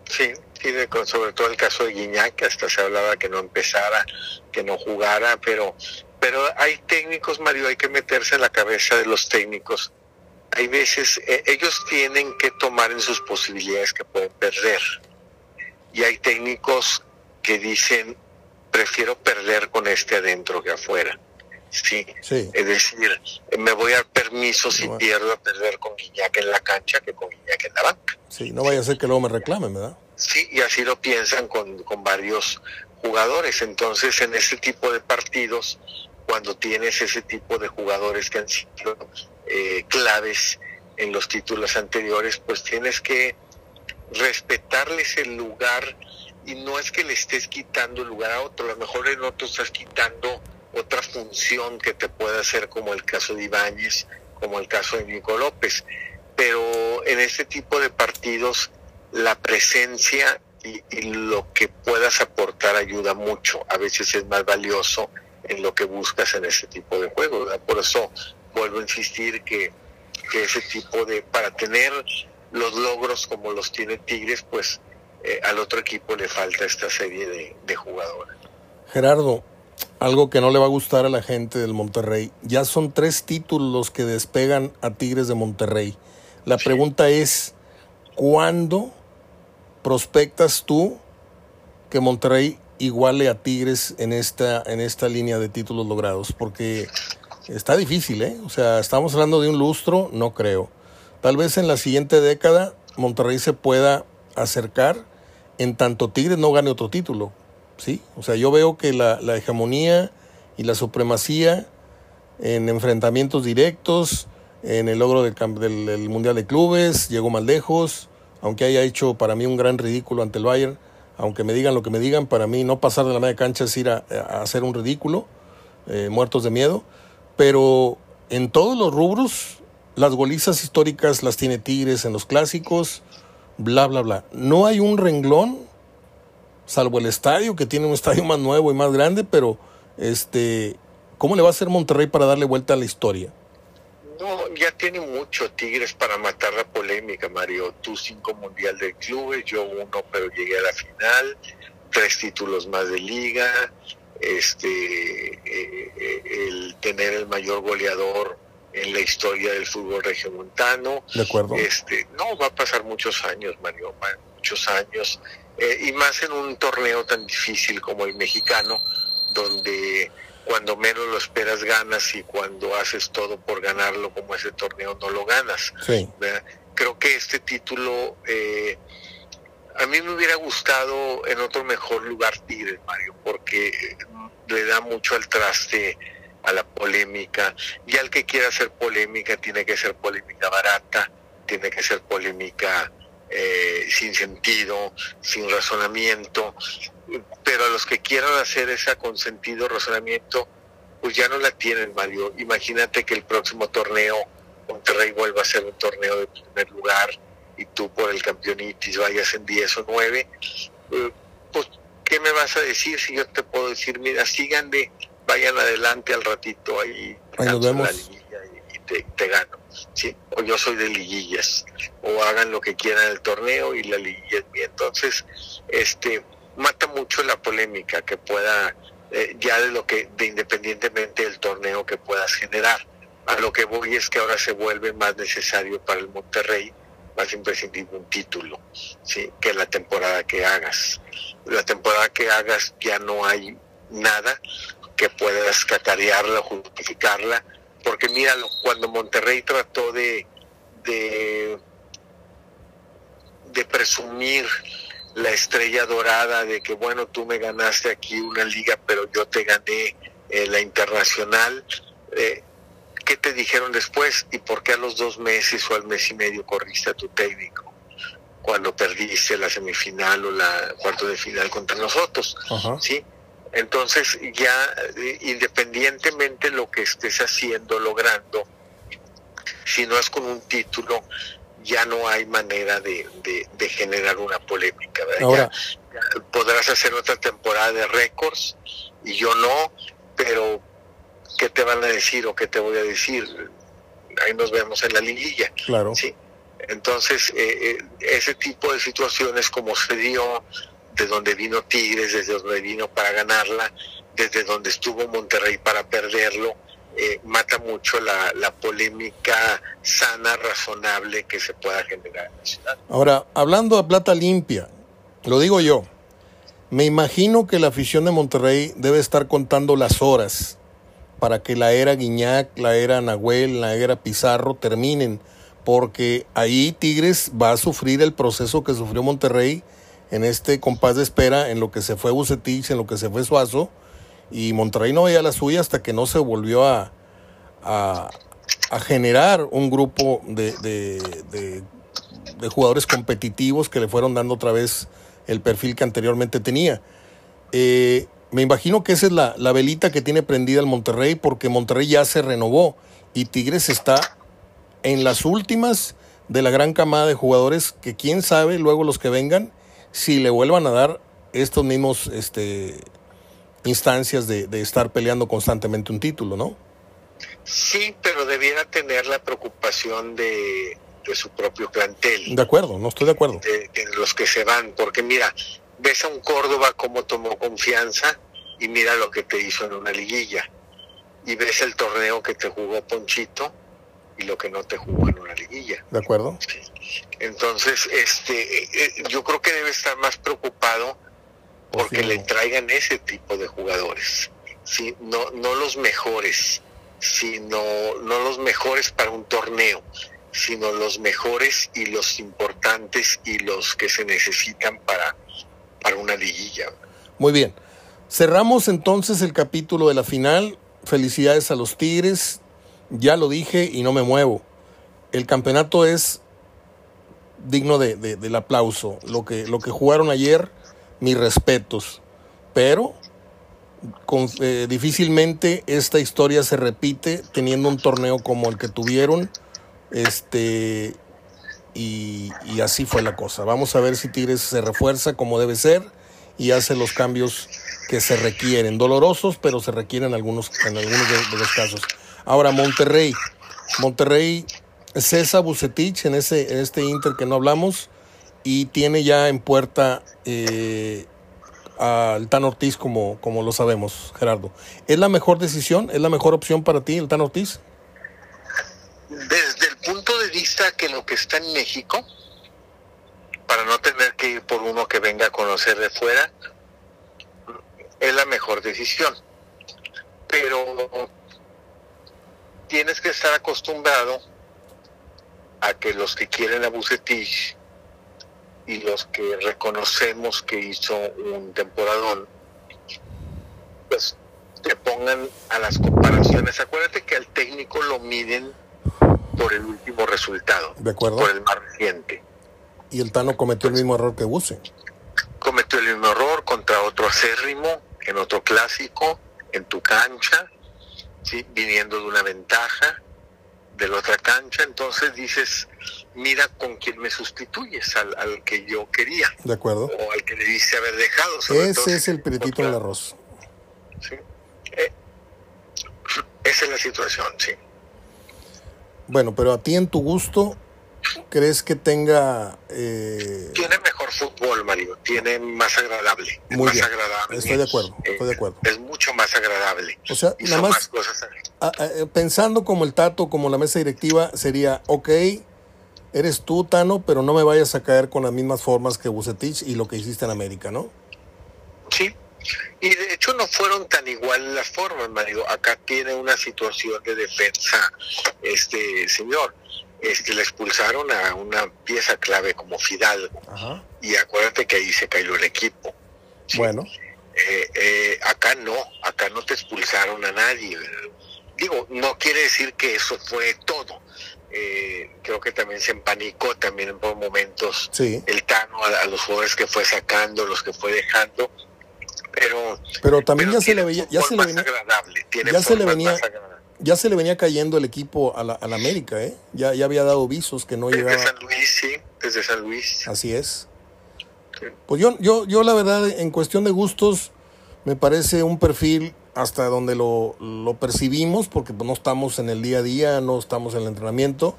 Sí, sí sobre todo el caso de Guiñac, hasta se hablaba que no empezara, que no jugara, pero, pero hay técnicos, Mario, hay que meterse en la cabeza de los técnicos. Hay veces, eh, ellos tienen que tomar en sus posibilidades que pueden perder. Y hay técnicos que dicen, prefiero perder con este adentro que afuera. Sí. Es decir, me voy a dar permiso si pierdo a perder con Guiñac en la cancha que con Guiñac en la banca. Sí, no vaya a ser que luego me reclamen, ¿verdad? Sí, y así lo piensan con, con varios jugadores. Entonces, en este tipo de partidos, cuando tienes ese tipo de jugadores que han sido eh, claves en los títulos anteriores, pues tienes que respetarles el lugar y no es que le estés quitando el lugar a otro, a lo mejor en otro estás quitando otra función que te puede hacer, como el caso de Ibáñez, como el caso de Nico López. Pero en este tipo de partidos, la presencia y, lo que puedas aportar ayuda mucho. A veces es más valioso en lo que buscas en ese tipo de juego. Por eso vuelvo a insistir que, que ese tipo de, para tener los logros como los tiene Tigres, pues eh, al otro equipo le falta esta serie de, jugadores. Gerardo, algo que no le va a gustar a la gente del Monterrey. Ya son tres títulos los que despegan a Tigres de Monterrey. La pregunta es, ¿cuándo prospectas tú que Monterrey iguale a Tigres en esta, en esta línea de títulos logrados? Porque está difícil, ¿eh? O sea, estamos hablando de un lustro, no creo. Tal vez en la siguiente década Monterrey se pueda acercar en tanto Tigres no gane otro título. ¿sí? O sea, yo veo que la, hegemonía y la supremacía en enfrentamientos directos, en el logro del, del, Mundial de Clubes, llegó más lejos, aunque haya hecho para mí un gran ridículo ante el Bayern, aunque me digan lo que me digan, para mí no pasar de la media cancha es ir a, hacer un ridículo, eh, muertos de miedo, pero en todos los rubros, las golizas históricas las tiene Tigres en los clásicos, bla, bla, bla. No hay un renglón, salvo el estadio, que tiene un estadio más nuevo y más grande, pero este, ¿cómo le va a hacer Monterrey para darle vuelta a la historia? No, ya tiene mucho Tigres para matar la polémica, Mario. Tú cinco mundial de clubes, yo uno, pero llegué a la final, tres títulos más de liga, este, eh, eh, el tener el mayor goleador en la historia del fútbol regiomontano. De acuerdo. Este, no, va a pasar muchos años, Mario, muchos años, eh, y más en un torneo tan difícil como el mexicano, donde cuando menos lo esperas ganas y cuando haces todo por ganarlo como ese torneo no lo ganas. Creo que este título eh, a mí me hubiera gustado en otro mejor lugar Tigres, Mario, porque le da mucho al traste a la polémica y al que quiera hacer polémica tiene que ser polémica barata, tiene que ser polémica eh, sin sentido, sin razonamiento, pero a los que quieran hacer esa con sentido, razonamiento, pues ya no la tienen, Mario. Imagínate que el próximo torneo Monterrey vuelva a ser un torneo de primer lugar y tú por el campeonitis vayas en 10 o 9, eh, pues ¿qué me vas a decir si yo te puedo decir, mira, síganme, vayan adelante al ratito ahí, ahí nos vemos. y, te, te, gano, ¿sí? O yo soy de liguillas, o hagan lo que quieran el torneo y la liguilla es mía. Entonces, este, mata mucho la polémica que pueda, eh, ya de lo que, de independientemente del torneo que puedas generar. A lo que voy es que ahora se vuelve más necesario para el Monterrey, más imprescindible un título, ¿sí? que la temporada que hagas. La temporada que hagas ya no hay nada que puedas cacarearla, justificarla, porque míralo, cuando Monterrey trató de, de, de presumir la estrella dorada de que, bueno, tú me ganaste aquí una liga, pero yo te gané eh, la internacional. Eh, ¿Qué te dijeron después? ¿Y por qué a los dos meses o al mes y medio corriste a tu técnico? Cuando perdiste la semifinal o la cuarto de final contra nosotros. ¿Sí? Entonces, ya eh, independientemente lo que estés haciendo, logrando, si no es con un título, ya no hay manera de, generar una polémica. Ahora, podrás hacer otra temporada de récords y yo no, pero ¿qué te van a decir o qué te voy a decir? Ahí nos vemos en la liguilla. Claro. ¿sí? Entonces, eh, eh, ese tipo de situaciones como se dio, de donde vino Tigres, desde donde vino para ganarla, desde donde estuvo Monterrey para perderlo, eh, mata mucho la, la, polémica sana, razonable que se pueda generar en la ciudad. Ahora, hablando de plata limpia, lo digo yo, me imagino que la afición de Monterrey debe estar contando las horas para que la era Guiñac, la era Nahuel, la era Pizarro terminen, porque ahí Tigres va a sufrir el proceso que sufrió Monterrey en este compás de espera, en lo que se fue Bucetich, en lo que se fue Suazo, y Monterrey no veía la suya hasta que no se volvió a, generar un grupo de, de, jugadores competitivos que le fueron dando otra vez el perfil que anteriormente tenía. Eh, me imagino que esa es la, la, velita que tiene prendida el Monterrey porque Monterrey ya se renovó y Tigres está en las últimas de la gran camada de jugadores que quién sabe luego los que vengan si le vuelvan a dar estos mismos este, instancias de, estar peleando constantemente un título, ¿no? Sí, pero debiera tener la preocupación de, su propio plantel. De acuerdo, no estoy de acuerdo. De, los que se van, porque mira, ves a un Córdoba cómo tomó confianza y mira lo que te hizo en una liguilla. Y ves el torneo que te jugó Ponchito y lo que no te jugó en una liguilla. De acuerdo. Entonces, este, eh, eh, yo creo que debe estar más preocupado porque le traigan ese tipo de jugadores, ¿sí? no, no los mejores, sino no los mejores para un torneo, sino los mejores y los importantes y los que se necesitan para, para una liguilla. Muy bien. Cerramos entonces el capítulo de la final. Felicidades a los Tigres. Ya lo dije y no me muevo. El campeonato es digno de, del aplauso. Lo que, lo que jugaron ayer, mis respetos. Pero eh, difícilmente esta historia se repite teniendo un torneo como el que tuvieron. Este, y, así fue la cosa. Vamos a ver si Tigres se refuerza como debe ser y hace los cambios que se requieren. Dolorosos, pero se requieren algunos, en algunos de, los casos. Ahora, Monterrey. Monterrey cesa Bucetich en, ese, en este Inter que no hablamos y tiene ya en puerta eh, al Tan Ortiz como, como lo sabemos, Gerardo. ¿Es la mejor decisión? ¿Es la mejor opción para ti el Tan Ortiz? Desde el punto de vista que lo que está en México, para no tener que ir por uno que venga a conocer de fuera, es la mejor decisión. Pero tienes que estar acostumbrado a que los que quieren a Bucetich y los que reconocemos que hizo un temporadón, pues te pongan a las comparaciones. Acuérdate que al técnico lo miden por el último resultado, de acuerdo. por el más reciente. Y el Tano cometió el mismo error que Buse. Cometió el mismo error contra otro acérrimo, en otro clásico, en tu cancha, ¿sí? viniendo de una ventaja de la otra cancha, entonces dices, mira con quién me sustituyes, al, al, que yo quería. De acuerdo. O al que le dice haber dejado. Ese es el peritito del arroz. Sí. Eh, esa es la situación, sí. Bueno, pero a ti en tu gusto, ¿crees que tenga... Eh... Tiene mejor fútbol, Mario, tiene más agradable. Muy más bien. agradable. Estoy de acuerdo, estoy de acuerdo. Es mucho más agradable. O sea, Hizo nada más, más cosas. a- a- pensando como el Tato, como la mesa directiva, sería, ok, eres tú, Tano, pero no me vayas a caer con las mismas formas que Bucetich y lo que hiciste en América, ¿no? Sí. Y de hecho no fueron tan iguales las formas, Mario. Acá tiene una situación de defensa este señor. Este, le expulsaron a una pieza clave como Fidalgo. Ajá. Y acuérdate que ahí se cayó el equipo. Sí. Bueno, Eh, eh, acá no, acá no te expulsaron a nadie. Digo, no quiere decir que eso fue todo. Eh, creo que también se empanicó también por momentos sí. el Tano a, a los jugadores que fue sacando, los que fue dejando. Pero, Pero también pero ya se le veía, ya se le más venía, agradable, tiene ya se le venía-. Ya se le venía cayendo el equipo a la, a la América, ¿eh? Ya, ya había dado visos que no Desde llegaba. San Luis, sí, desde San Luis. Así es. Sí. Pues yo, yo, yo la verdad, en cuestión de gustos, me parece un perfil hasta donde lo, lo percibimos, porque pues, no estamos en el día a día, no estamos en el entrenamiento.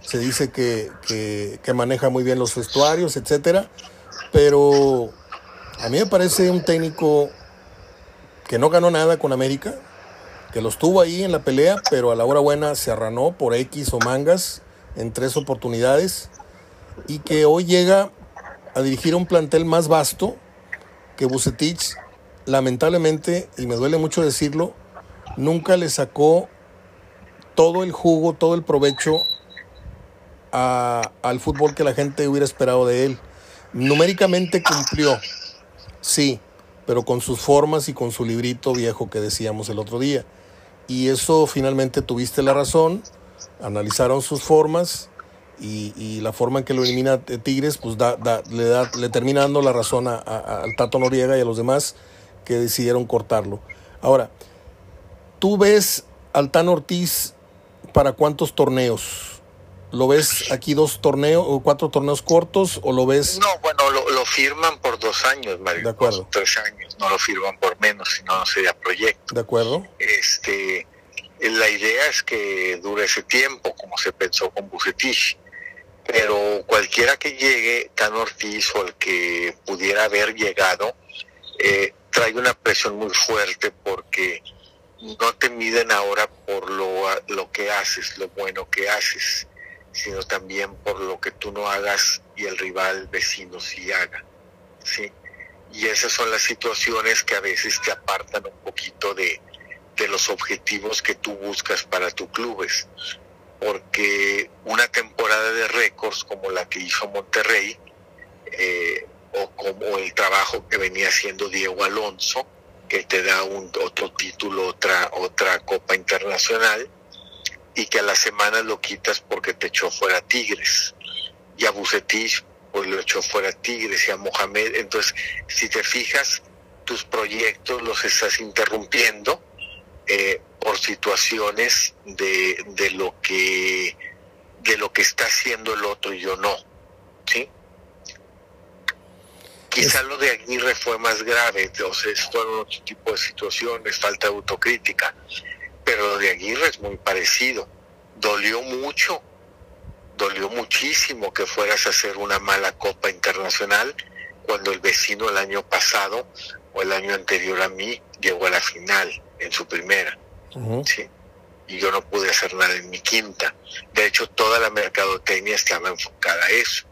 Se dice que, que, que maneja muy bien los vestuarios, etcétera. Pero a mí me parece un técnico que no ganó nada con América, que lo estuvo ahí en la pelea, pero a la hora buena se arranó por X o mangas en tres oportunidades y que hoy llega a dirigir un plantel más vasto que Bucetich, lamentablemente, y me duele mucho decirlo, nunca le sacó todo el jugo, todo el provecho a- al fútbol que la gente hubiera esperado de él. Numéricamente cumplió, sí, pero con sus formas y con su librito viejo que decíamos el otro día. Y eso finalmente tuviste la razón, analizaron sus formas y, y la forma en que lo elimina eh, Tigres, pues da, da- le, da, le termina dando la razón a, al Tato Noriega y a los demás que decidieron cortarlo. Ahora, ¿tú ves al Tan Ortiz para cuántos torneos? ¿Lo ves aquí dos torneos o cuatro torneos cortos o lo ves No, bueno, lo, lo firman por dos años, Mario. De acuerdo. dos, tres años. No lo firman por menos, si no, no sería proyecto. de acuerdo? Este, la idea es que dure ese tiempo, como se pensó con Bucetich. Pero cualquiera que llegue, Tan Ortiz o el que pudiera haber llegado, eh, trae una presión muy fuerte porque no te miden ahora por lo, lo que haces, lo bueno que haces, sino también por lo que tú no hagas y el rival vecino sí haga. ¿sí? Y esas son las situaciones que a veces te apartan un poquito de, de los objetivos que tú buscas para tus clubes. Porque una temporada de récords como la que hizo Monterrey, eh, o como el trabajo que venía haciendo Diego Alonso, que te da un otro título, otra otra Copa Internacional y que a la semana lo quitas porque te echó fuera Tigres. Y a Bucetich pues lo echó fuera Tigres y a Mohamed. Entonces, si te fijas, tus proyectos los estás interrumpiendo eh, por situaciones de, de lo que de lo que está haciendo el otro y yo no. ¿Sí? Quizá lo de Aguirre fue más grave, o sea, fueron otro tipo de situaciones, falta de autocrítica, pero lo de Aguirre es muy parecido. Dolió mucho, dolió muchísimo que fueras a hacer una mala Copa Internacional cuando el vecino el año pasado o el año anterior a mí llegó a la final en su primera. ¿sí? Y yo no pude hacer nada en mi quinta. De hecho, toda la mercadotecnia estaba enfocada a eso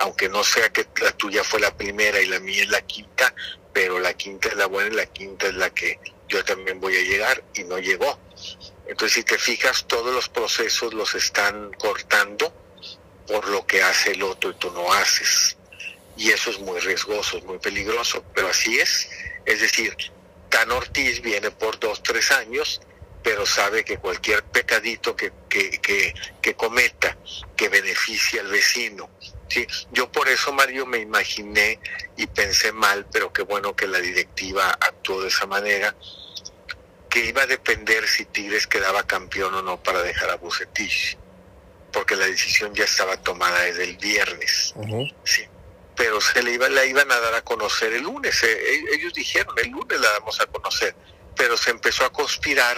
aunque no sea que la tuya fue la primera y la mía es la quinta, pero la quinta es la buena y la quinta es la que yo también voy a llegar y no llegó. Entonces, si te fijas, todos los procesos los están cortando por lo que hace el otro y tú no haces. Y eso es muy riesgoso, es muy peligroso, pero así es. Es decir, Tan Ortiz viene por dos, tres años, pero sabe que cualquier pecadito que, que, que, cometa que beneficie al vecino Sí, yo por eso, Mario, me imaginé y pensé mal, pero qué bueno que la directiva actuó de esa manera, que iba a depender si Tigres quedaba campeón o no para dejar a Bucetich, porque la decisión ya estaba tomada desde el viernes. Sí, pero se le iba, la iban a dar a conocer el lunes. Eh, eh, ellos dijeron, el lunes la damos a conocer, pero se empezó a conspirar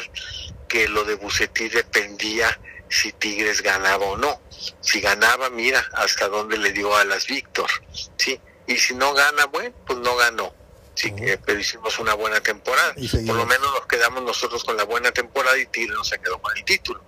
que lo de Bucetich dependía si Tigres ganaba o no si ganaba, mira hasta dónde le dio a las Víctor, ¿sí? Y si no gana, bueno, pues no ganó. Sí, pero hicimos una buena temporada. Por lo menos nos quedamos nosotros con la buena temporada y Tigre no se quedó con el título.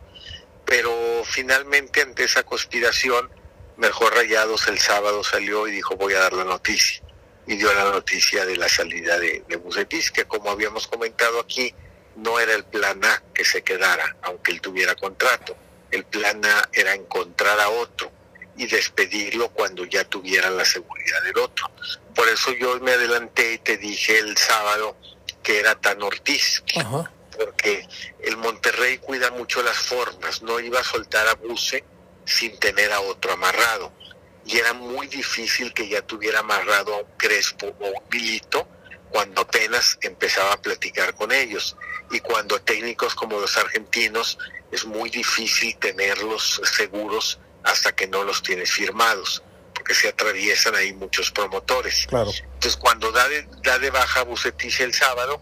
Pero finalmente ante esa conspiración, Mejor Rayados el sábado salió y dijo voy a dar la noticia. Y dio la noticia de la salida de, de que como habíamos comentado aquí, no era el plan A que se quedara, aunque él tuviera contrato el plan A era encontrar a otro y despedirlo cuando ya tuvieran la seguridad del otro. Por eso yo me adelanté y te dije el sábado que era tan Ortiz, porque el Monterrey cuida mucho las formas, no iba a soltar a Buse sin tener a otro amarrado. Y era muy difícil que ya tuviera amarrado a un Crespo o un Milito cuando apenas empezaba a platicar con ellos. Y cuando técnicos como los argentinos es muy difícil tenerlos seguros hasta que no los tienes firmados, porque se atraviesan ahí muchos promotores. Claro. Entonces, cuando da de, da de baja Bucetich el sábado,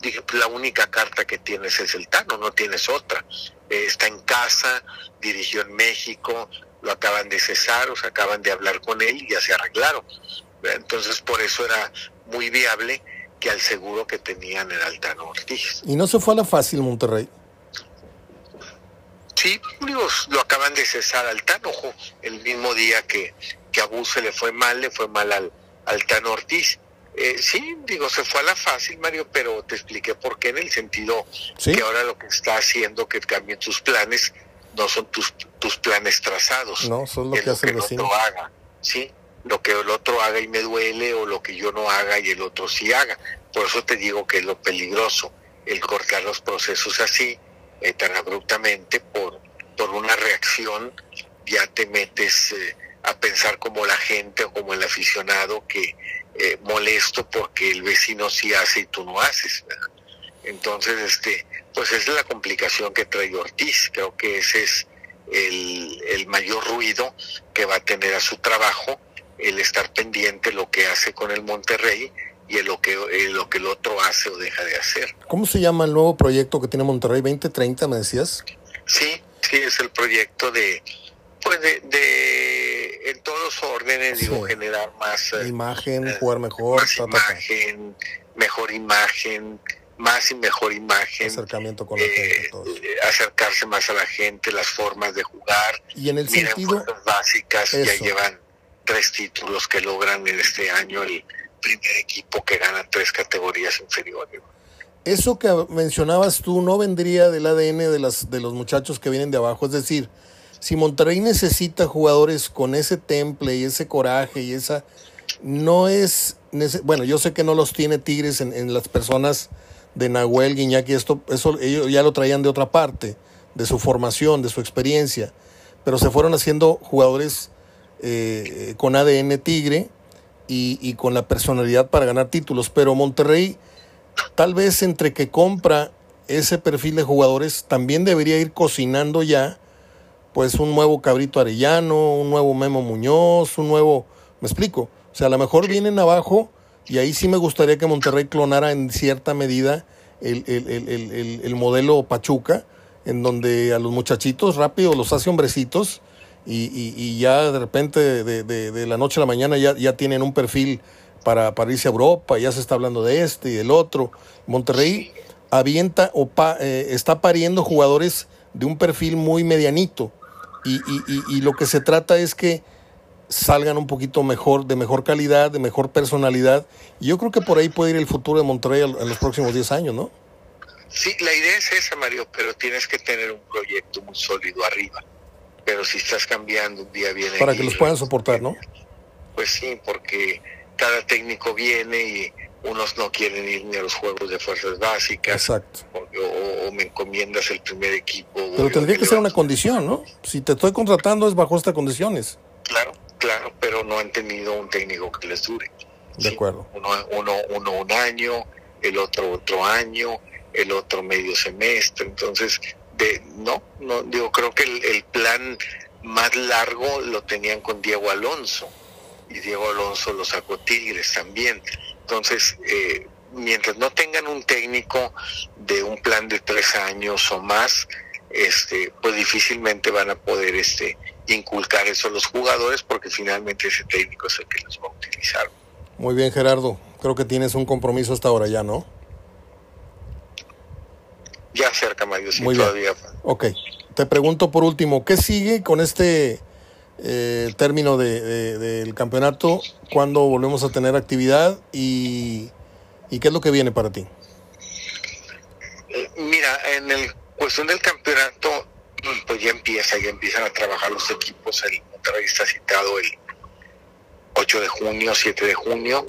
dije, la única carta que tienes es el Tano, no tienes otra. Eh, está en casa, dirigió en México, lo acaban de cesar, o se acaban de hablar con él y ya se arreglaron. Entonces, por eso era muy viable que al seguro que tenían era el Tano Ortiz. ¿Y no se fue a la fácil Monterrey? Sí, lo acaban de cesar al Tanojo el mismo día que, que a le fue mal, le fue mal al, al Tano Ortiz. Eh, sí, digo, se fue a la fácil, Mario, pero te expliqué por qué en el sentido que ahora lo que está haciendo que cambien tus planes no son tus, tus planes trazados. No, son lo que hace el otro haga, ¿sí? Lo que el otro haga y me duele o lo que yo no haga y el otro sí haga. Por eso te digo que es lo peligroso, el cortar los procesos así eh, tan abruptamente por, por una reacción, ya te metes eh, a pensar como la gente o como el aficionado que eh, molesto porque el vecino sí hace y tú no haces. Entonces, este, pues esa es la complicación que trae Ortiz. Creo que ese es el, el mayor ruido que va a tener a su trabajo, el estar pendiente lo que hace con el Monterrey y en lo que, lo que el otro hace o deja de hacer. ¿Cómo se llama el nuevo proyecto que tiene Monterrey 2030, me decías? Sí, sí, es el proyecto de, pues de, en todos los órdenes, digo, generar más... Eh, imagen, eh, jugar mejor. Más imagen, mejor imagen, más y mejor imagen. Acercamiento con la gente. Eh, acercarse más a la gente, las formas de jugar. Y en el sentido... básicas, ya llevan tres títulos que logran en este año el primer equipo que gana tres categorías inferiores. Eso que mencionabas tú no vendría del ADN de, las, de los muchachos que vienen de abajo. Es decir, si Monterrey necesita jugadores con ese temple y ese coraje y esa no es, bueno, yo sé que no los tiene Tigres en, las personas de Nahuel, Guiñac y esto, eso ellos ya lo traían de otra parte, de su formación, de su experiencia, pero se fueron haciendo jugadores eh, con ADN Tigre y, y, con la personalidad para ganar títulos, pero Monterrey tal vez entre que compra ese perfil de jugadores también debería ir cocinando ya pues un nuevo Cabrito Arellano, un nuevo Memo Muñoz, un nuevo, me explico, o sea, a lo mejor vienen abajo y ahí sí me gustaría que Monterrey clonara en cierta medida el, el, modelo Pachuca, en donde a los muchachitos rápido los hace hombrecitos y, ya de repente de, de, la noche a la mañana ya, ya tienen un perfil para, para irse a Europa, ya se está hablando de este y del otro. Monterrey avienta o eh, está pariendo jugadores de un perfil muy medianito y, y, y, lo que se trata es que salgan un poquito mejor, de mejor calidad, de mejor personalidad. Y yo creo que por ahí puede ir el futuro de Monterrey en los próximos 10 años, ¿no? Sí, la idea es esa, Mario, pero tienes que tener un proyecto muy sólido arriba. Pero si estás cambiando, un día viene... Para que los puedan soportar, ¿no? Pues sí, porque cada técnico viene y unos no quieren ir ni a los juegos de fuerzas básicas. Exacto. O, me encomiendas el primer equipo. Pero tendría que ser una condición, ¿no? Si te estoy contratando es bajo estas condiciones. Claro, claro, pero no han tenido un técnico que les dure. De acuerdo. Uno, uno, uno un año, el otro otro año, el otro medio semestre. Entonces, no, no, digo, creo que el, el plan más largo lo tenían con Diego Alonso y Diego Alonso lo sacó Tigres también. Entonces, eh, mientras no tengan un técnico de un plan de tres años o más, este, pues difícilmente van a poder este, inculcar eso a los jugadores porque finalmente ese técnico es el que los va a utilizar. Muy bien, Gerardo. Creo que tienes un compromiso hasta ahora ya, ¿no? Ya cerca, Mario, sí, Muy todavía. Bien. Ok. Te pregunto por último, ¿qué sigue con este eh, término de, del campeonato, cuándo volvemos a tener actividad y, qué es lo que viene para ti. Mira, en el cuestión del campeonato, pues ya empieza, ya empiezan a trabajar los equipos. El Monterrey está citado el 8 de junio, 7 de junio.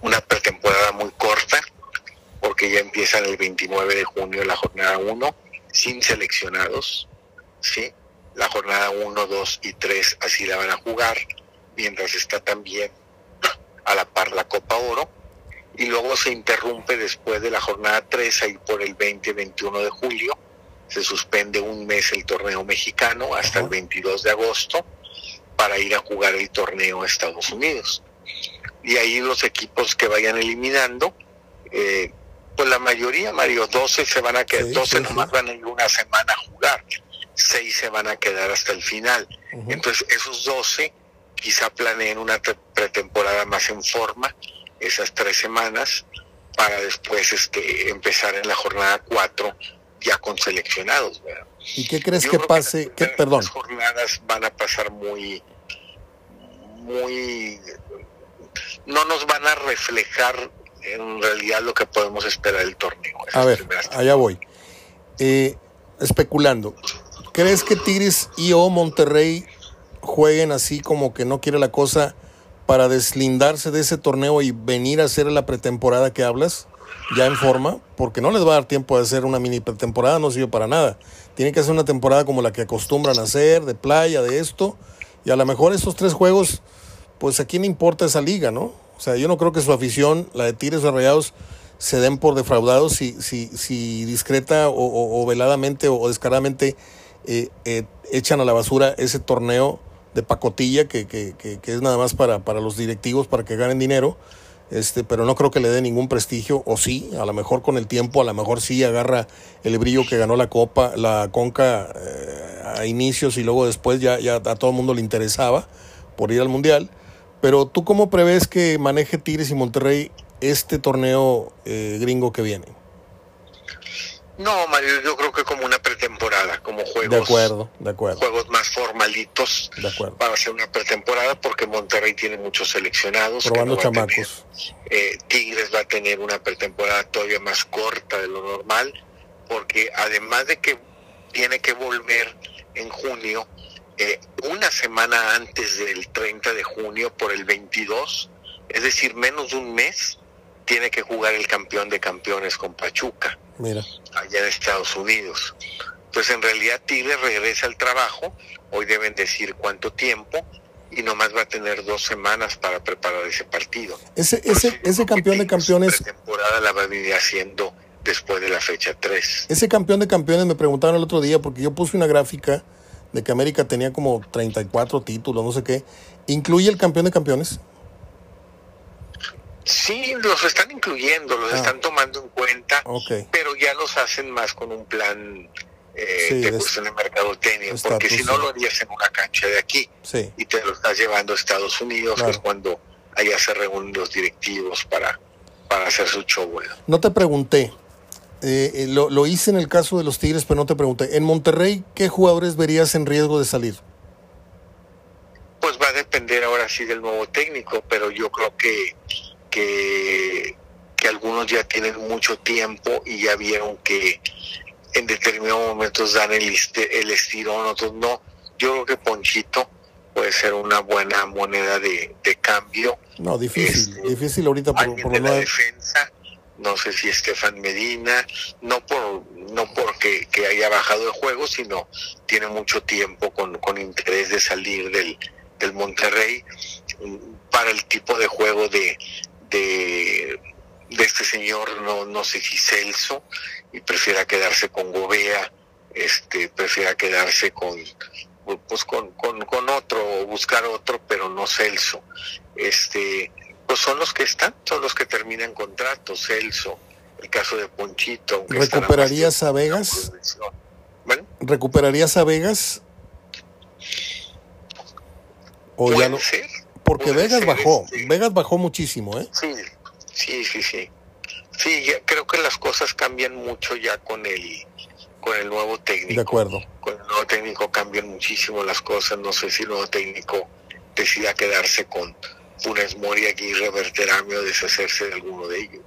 Una pretemporada muy corta, porque ya empiezan el 29 de junio la jornada 1, sin seleccionados, ¿sí? la jornada 1, 2 y 3 así la van a jugar, mientras está también a la par la Copa Oro. Y luego se interrumpe después de la jornada 3, ahí por el 20-21 de julio. Se suspende un mes el torneo mexicano hasta el 22 de agosto para ir a jugar el torneo a Estados Unidos. Y ahí los equipos que vayan eliminando, eh, pues la mayoría, Mario, 12 se van a quedar, 12 nomás van a ir una semana a jugar seis se van a quedar hasta el final. Entonces, esos 12 quizá planeen una pretemporada más en forma, esas tres semanas, para después este, empezar en la jornada 4 ya con seleccionados. ¿Y qué crees que pase? Que, perdón. Las jornadas van a pasar muy, muy, no nos van a reflejar en realidad lo que podemos esperar del torneo. A ver, allá voy. Eh, especulando, ¿Crees que Tigres y o Monterrey jueguen así como que no quiere la cosa para deslindarse de ese torneo y venir a hacer la pretemporada que hablas? ya en forma, porque no les va a dar tiempo de hacer una mini pretemporada, no sirve para nada. Tienen que hacer una temporada como la que acostumbran a hacer, de playa, de esto, y a lo mejor esos tres juegos, pues a quién importa esa liga, ¿no? O sea, yo no creo que su afición, la de Tigres o Rayados, se den por defraudados si, si, si discreta o, veladamente o descaradamente eh, eh, echan a la basura ese torneo de pacotilla que, que, que, es nada más para, para, los directivos, para que ganen dinero, este, pero no creo que le dé ningún prestigio, o sí, a lo mejor con el tiempo, a lo mejor sí agarra el brillo que ganó la Copa, la Conca eh, a inicios y luego después ya, ya a todo el mundo le interesaba por ir al Mundial. Pero tú cómo prevés que maneje Tigres y Monterrey este torneo gringo que viene? No, Mario, yo creo que como una pretemporada, como juegos. De acuerdo, de acuerdo. Juegos más formalitos de acuerdo. para hacer una pretemporada, porque Monterrey tiene muchos seleccionados. Probando chamacos. Eh, Tigres va a tener una pretemporada todavía más corta de lo normal, porque además de que tiene que volver en junio, eh, una semana antes del 30 de junio por el 22, es decir, menos de un mes, tiene que jugar el campeón de campeones con Pachuca, Mira. allá en Estados Unidos. Pues en realidad Tigres regresa al trabajo, hoy deben decir cuánto tiempo, y nomás va a tener dos semanas para preparar ese partido. Ese, ese, ese campeón de campeones. La temporada la va a venir haciendo después de la fecha 3. Ese campeón de campeones me preguntaron el otro día porque yo puse una gráfica de que América tenía como 34 títulos, no sé qué. ¿Incluye el campeón de campeones? Sí, los están incluyendo, los Ah. están tomando en cuenta, pero ya los hacen más con un plan eh, Sí, de cuestión de mercadotecnia, porque si no sí. lo harías en una cancha de aquí Sí. y te lo estás llevando a Estados Unidos, que es cuando allá se reúnen los directivos para, para hacer su show. No te pregunté. Eh, eh, lo, lo hice en el caso de los Tigres, pero no te pregunté. En Monterrey, ¿qué jugadores verías en riesgo de salir? Pues va a depender ahora sí del nuevo técnico, pero yo creo que, que, que algunos ya tienen mucho tiempo y ya vieron que en determinados momentos dan el, este- el estirón, otros no. Yo creo que Ponchito puede ser una buena moneda de, de cambio. No, difícil. Este, difícil ahorita por, por de la defensa, no sé si Estefan Medina, no por no porque que haya bajado el juego, sino tiene mucho tiempo con, con interés de salir del, del Monterrey mm, para el tipo de juego de, de, de este señor, no, no sé si Celso, y prefiera quedarse con Gobea, este, prefiera quedarse con pues con, con, con otro buscar otro, pero no Celso. Este, pues son los que están, son los que terminan contratos, Celso, el caso de Ponchito. ¿Recuperarías a Vegas? Bueno, ¿Recuperarías a Vegas? O ya no. ser. Porque Vegas bajó. este. Vegas bajó muchísimo, ¿eh? Sí, sí, sí, sí. Sí, ya creo que las cosas cambian mucho ya con el con el nuevo técnico. De acuerdo. Con el nuevo técnico cambian muchísimo las cosas. No sé si el nuevo técnico decida quedarse con Funes Mori, Aguirre, Berterame o deshacerse de alguno de ellos.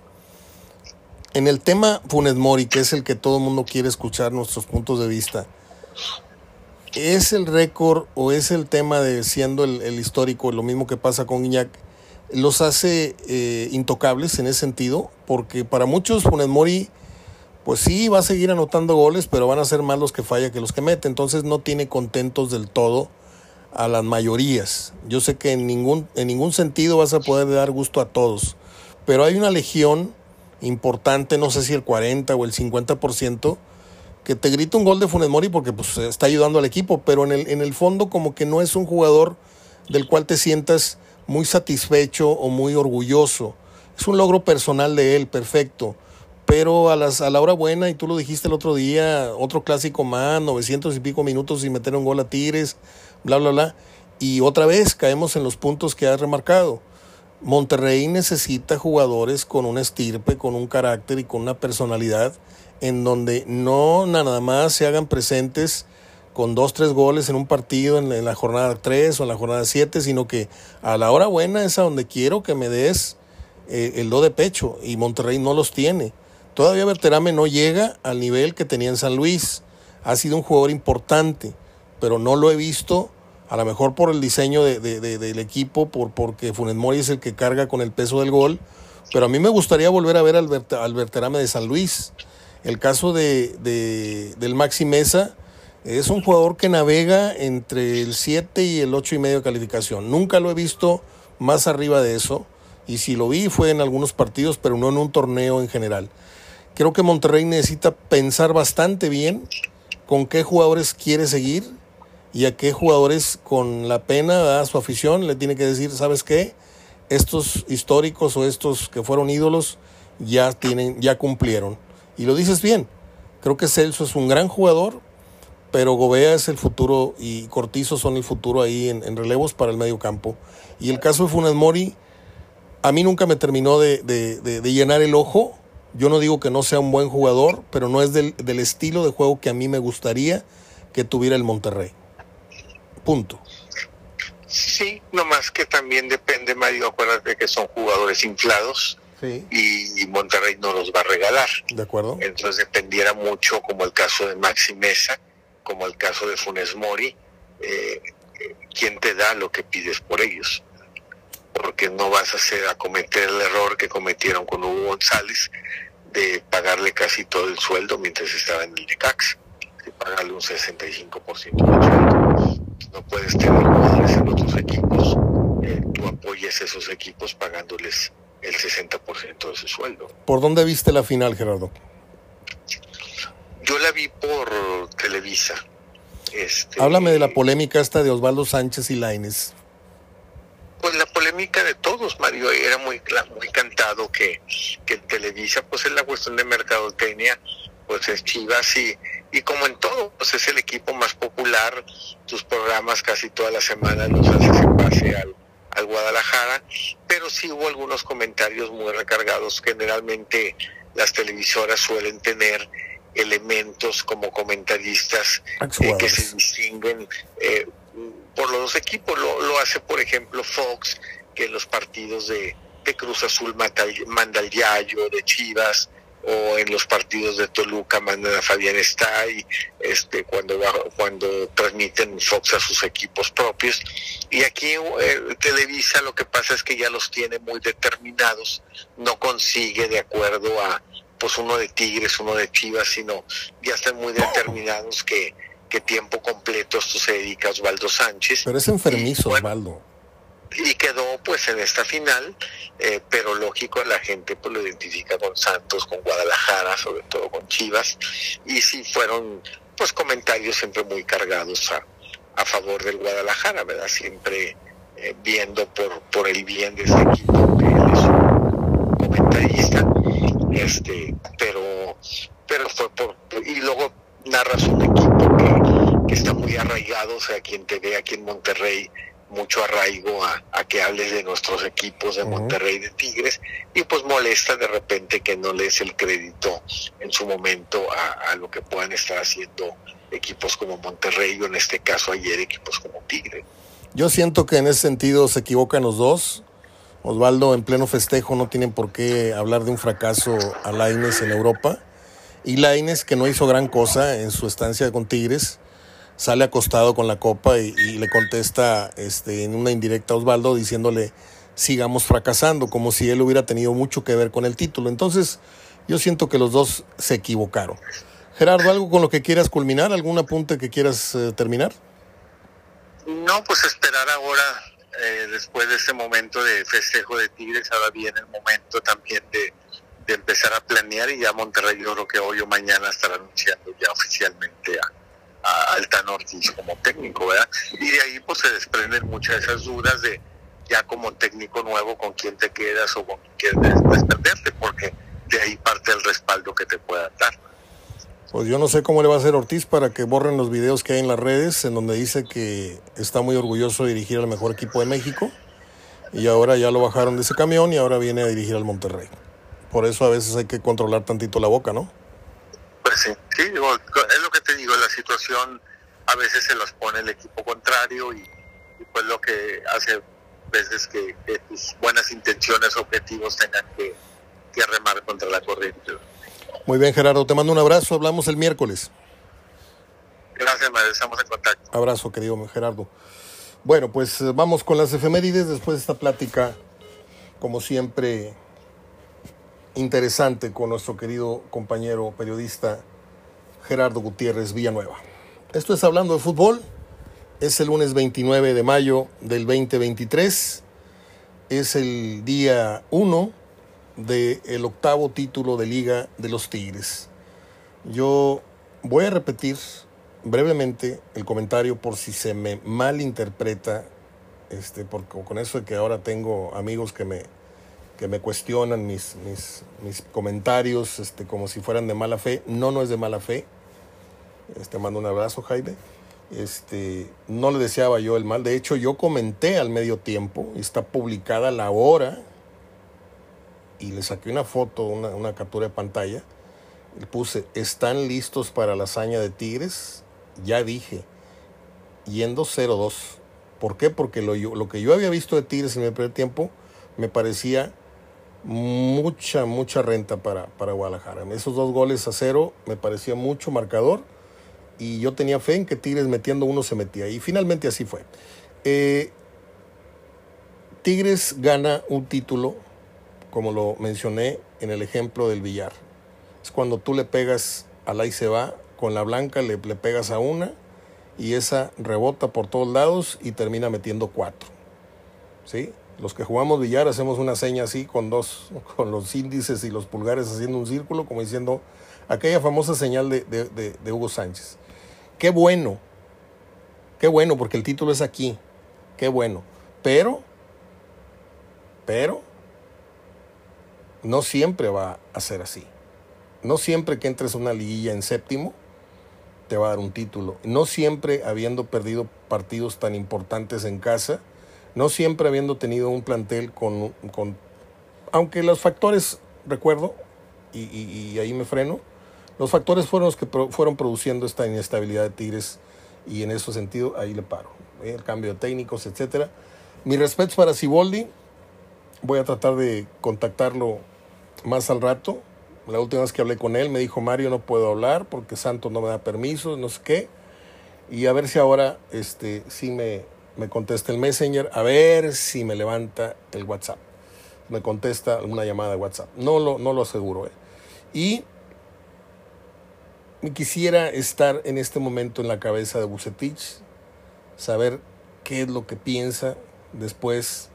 En el tema Funes Mori, que es el que todo el mundo quiere escuchar nuestros puntos de vista, ¿es el récord o es el tema de siendo el, el histórico, lo mismo que pasa con Guiñac, los hace eh, intocables en ese sentido? Porque para muchos Funes Mori, pues sí, va a seguir anotando goles, pero van a ser más los que falla que los que mete. Entonces no tiene contentos del todo a las mayorías. Yo sé que en ningún, en ningún sentido vas a poder dar gusto a todos, pero hay una legión importante, no sé si el 40 o el 50%, que te grita un gol de Funes Mori porque pues, está ayudando al equipo, pero en el, en el fondo como que no es un jugador del cual te sientas muy satisfecho o muy orgulloso. Es un logro personal de él, perfecto. Pero a, las, a la hora buena, y tú lo dijiste el otro día, otro clásico más, 900 y pico minutos sin meter un gol a Tigres, bla, bla, bla. Y otra vez caemos en los puntos que has remarcado. Monterrey necesita jugadores con una estirpe, con un carácter y con una personalidad en donde no nada más se hagan presentes con dos, tres goles en un partido en, la jornada 3 o en la jornada 7, sino que a la hora buena es a donde quiero que me des eh, el do de pecho y Monterrey no los tiene. Todavía Berterame no llega al nivel que tenía en San Luis. Ha sido un jugador importante, pero no lo he visto a lo mejor por el diseño de, de, de, del equipo, por, porque Funes Mori es el que carga con el peso del gol, pero a mí me gustaría volver a ver al, Berterame de San Luis. El caso de, de, del Maxi Mesa es un jugador que navega entre el 7 y el 8 y medio de calificación. Nunca lo he visto más arriba de eso, y si lo vi fue en algunos partidos, pero no en un torneo en general. Creo que Monterrey necesita pensar bastante bien con qué jugadores quiere seguir y a qué jugadores con la pena a su afición le tiene que decir, ¿sabes qué? Estos históricos o estos que fueron ídolos ya tienen ya cumplieron. Y lo dices bien. Creo que Celso es un gran jugador, pero Gobea es el futuro y Cortizo son el futuro ahí en, relevos para el medio campo. Y el caso de Funes Mori, a mí nunca me terminó de, llenar el ojo. Yo no digo que no sea un buen jugador, pero no es del estilo de juego que a mí me gustaría que tuviera el Monterrey. Punto. Sí, nomás que también depende, Mario, acuérdate que son jugadores inflados Sí. y Monterrey no los va a regalar. ¿De acuerdo? Entonces dependiera mucho, como el caso de Maxi Mesa, como el caso de Funes Mori, eh, quién te da lo que pides por ellos. Porque no vas a hacer a cometer el error que cometieron con Hugo González de pagarle casi todo el sueldo mientras estaba en el DECAX, de pagarle un 65% del sueldo. No puedes tener jugadores en otros equipos, eh, tú apoyes esos equipos pagándoles el 60% de su sueldo. ¿Por dónde viste la final, Gerardo? Yo la vi por Televisa. Este, Háblame de la polémica esta de Osvaldo Sánchez y Laines. Pues la polémica de todos, Mario, era muy, muy cantado que, que Televisa, pues es la cuestión de mercadotecnia, pues es Chivas y, y como en todo, pues es el equipo más popular, tus programas casi todas las semanas los haces en base al, al Guadalajara, pero sí hubo algunos comentarios muy recargados. Generalmente las televisoras suelen tener elementos como comentaristas eh, que se distinguen eh, por los dos equipos. Lo, lo, hace, por ejemplo, Fox, que en los partidos de, de Cruz Azul manda al Yayo, de Chivas, o en los partidos de Toluca mandan a Fabián Stay, este, cuando, cuando transmiten Fox a sus equipos propios. Y aquí eh, Televisa lo que pasa es que ya los tiene muy determinados, no consigue de acuerdo a pues uno de Tigres, uno de Chivas, sino ya están muy determinados que, que tiempo completo esto se dedica a Osvaldo Sánchez. Pero es enfermizo, Osvaldo y quedó pues en esta final, eh, pero lógico la gente pues lo identifica con Santos, con Guadalajara, sobre todo con Chivas, y sí fueron pues comentarios siempre muy cargados a, a favor del Guadalajara, ¿verdad? Siempre eh, viendo por, por el bien de este equipo, que él es un comentarista, este, pero, pero fue por, y luego narras un equipo que, que está muy arraigado, o sea, quien te ve aquí en Monterrey, mucho arraigo a, a, que hables de nuestros equipos de Monterrey de Tigres y pues molesta de repente que no les el crédito en su momento a, a, lo que puedan estar haciendo equipos como Monterrey o en este caso ayer equipos como Tigre. Yo siento que en ese sentido se equivocan los dos. Osvaldo en pleno festejo no tienen por qué hablar de un fracaso a Laines en Europa. Y Laines que no hizo gran cosa en su estancia con Tigres sale acostado con la copa y, le contesta este, en una indirecta a Osvaldo diciéndole sigamos fracasando, como si él hubiera tenido mucho que ver con el título. Entonces, yo siento que los dos se equivocaron. Gerardo, ¿algo con lo que quieras culminar? ¿Algún apunte que quieras eh, terminar? No, pues esperar ahora, eh, después de este momento de festejo de Tigres, ahora viene el momento también de, de empezar a planear y ya Monterrey yo creo que hoy o mañana estará anunciando ya oficialmente a, a Altano Ortiz como técnico, ¿verdad? Y de ahí pues se desprenden muchas de esas dudas de ya como técnico nuevo con quién te quedas o con quién quieres desprenderte, porque de ahí parte el respaldo que te pueda dar. Pues yo no sé cómo le va a hacer Ortiz para que borren los videos que hay en las redes en donde dice que está muy orgulloso de dirigir al mejor equipo de México y ahora ya lo bajaron de ese camión y ahora viene a dirigir al Monterrey. Por eso a veces hay que controlar tantito la boca, ¿no? Pues sí, sí, digo, es lo te digo, la situación a veces se las pone el equipo contrario y, y pues lo que hace veces que, que, tus buenas intenciones, objetivos tengan que, que remar contra la corriente. Muy bien, Gerardo, te mando un abrazo, hablamos el miércoles. Gracias, Mario, estamos en contacto. Abrazo, querido Gerardo. Bueno, pues vamos con las efemérides después de esta plática, como siempre, interesante con nuestro querido compañero periodista Gerardo Gutiérrez Villanueva. Esto es Hablando de Fútbol. Es el lunes 29 de mayo del 2023. Es el día 1 del octavo título de Liga de los Tigres. Yo voy a repetir brevemente el comentario por si se me malinterpreta, este, porque con eso de que ahora tengo amigos que me, que me cuestionan mis, mis, mis comentarios este, como si fueran de mala fe. No, no es de mala fe. Este, mando un abrazo, Jaime. Este, no le deseaba yo el mal. De hecho, yo comenté al medio tiempo, está publicada la hora, y le saqué una foto, una, una captura de pantalla. Le puse, ¿están listos para la hazaña de Tigres? Ya dije, yendo 0-2. ¿Por qué? Porque lo, lo que yo había visto de Tigres en el primer tiempo me parecía mucha, mucha renta para, para Guadalajara. Esos dos goles a cero me parecía mucho marcador y yo tenía fe en que Tigres metiendo uno se metía. Y finalmente así fue. Eh, Tigres gana un título, como lo mencioné en el ejemplo del billar. Es cuando tú le pegas al ahí se va, con la blanca le, le pegas a una y esa rebota por todos lados y termina metiendo cuatro. ¿Sí? Los que jugamos billar hacemos una seña así con dos, con los índices y los pulgares haciendo un círculo, como diciendo aquella famosa señal de, de, de Hugo Sánchez. Qué bueno, qué bueno, porque el título es aquí, qué bueno. Pero, pero, no siempre va a ser así. No siempre que entres a una liguilla en séptimo te va a dar un título. No siempre habiendo perdido partidos tan importantes en casa, no siempre habiendo tenido un plantel con, con aunque los factores, recuerdo, y, y, y ahí me freno, los factores fueron los que fueron produciendo esta inestabilidad de Tigres y en ese sentido ahí le paro. ¿eh? El cambio de técnicos, etcétera. Mi respeto para Siboldi. Voy a tratar de contactarlo más al rato. La última vez que hablé con él me dijo Mario no puedo hablar porque Santos no me da permiso, no sé qué. Y a ver si ahora este, sí me, me contesta el Messenger, a ver si me levanta el WhatsApp. Me contesta una llamada de WhatsApp. No lo, no lo aseguro. ¿eh? Y quisiera estar en este momento en la cabeza de Bucetich, saber qué es lo que piensa después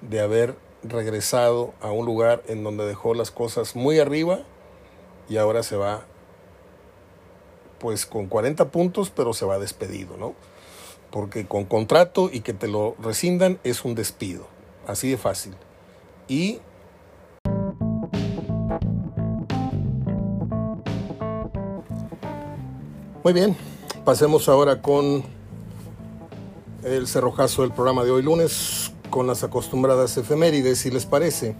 de haber regresado a un lugar en donde dejó las cosas muy arriba y ahora se va pues con 40 puntos, pero se va despedido, ¿no? Porque con contrato y que te lo rescindan es un despido, así de fácil. Y Muy bien, pasemos ahora con el cerrojazo del programa de hoy lunes, con las acostumbradas efemérides, si les parece.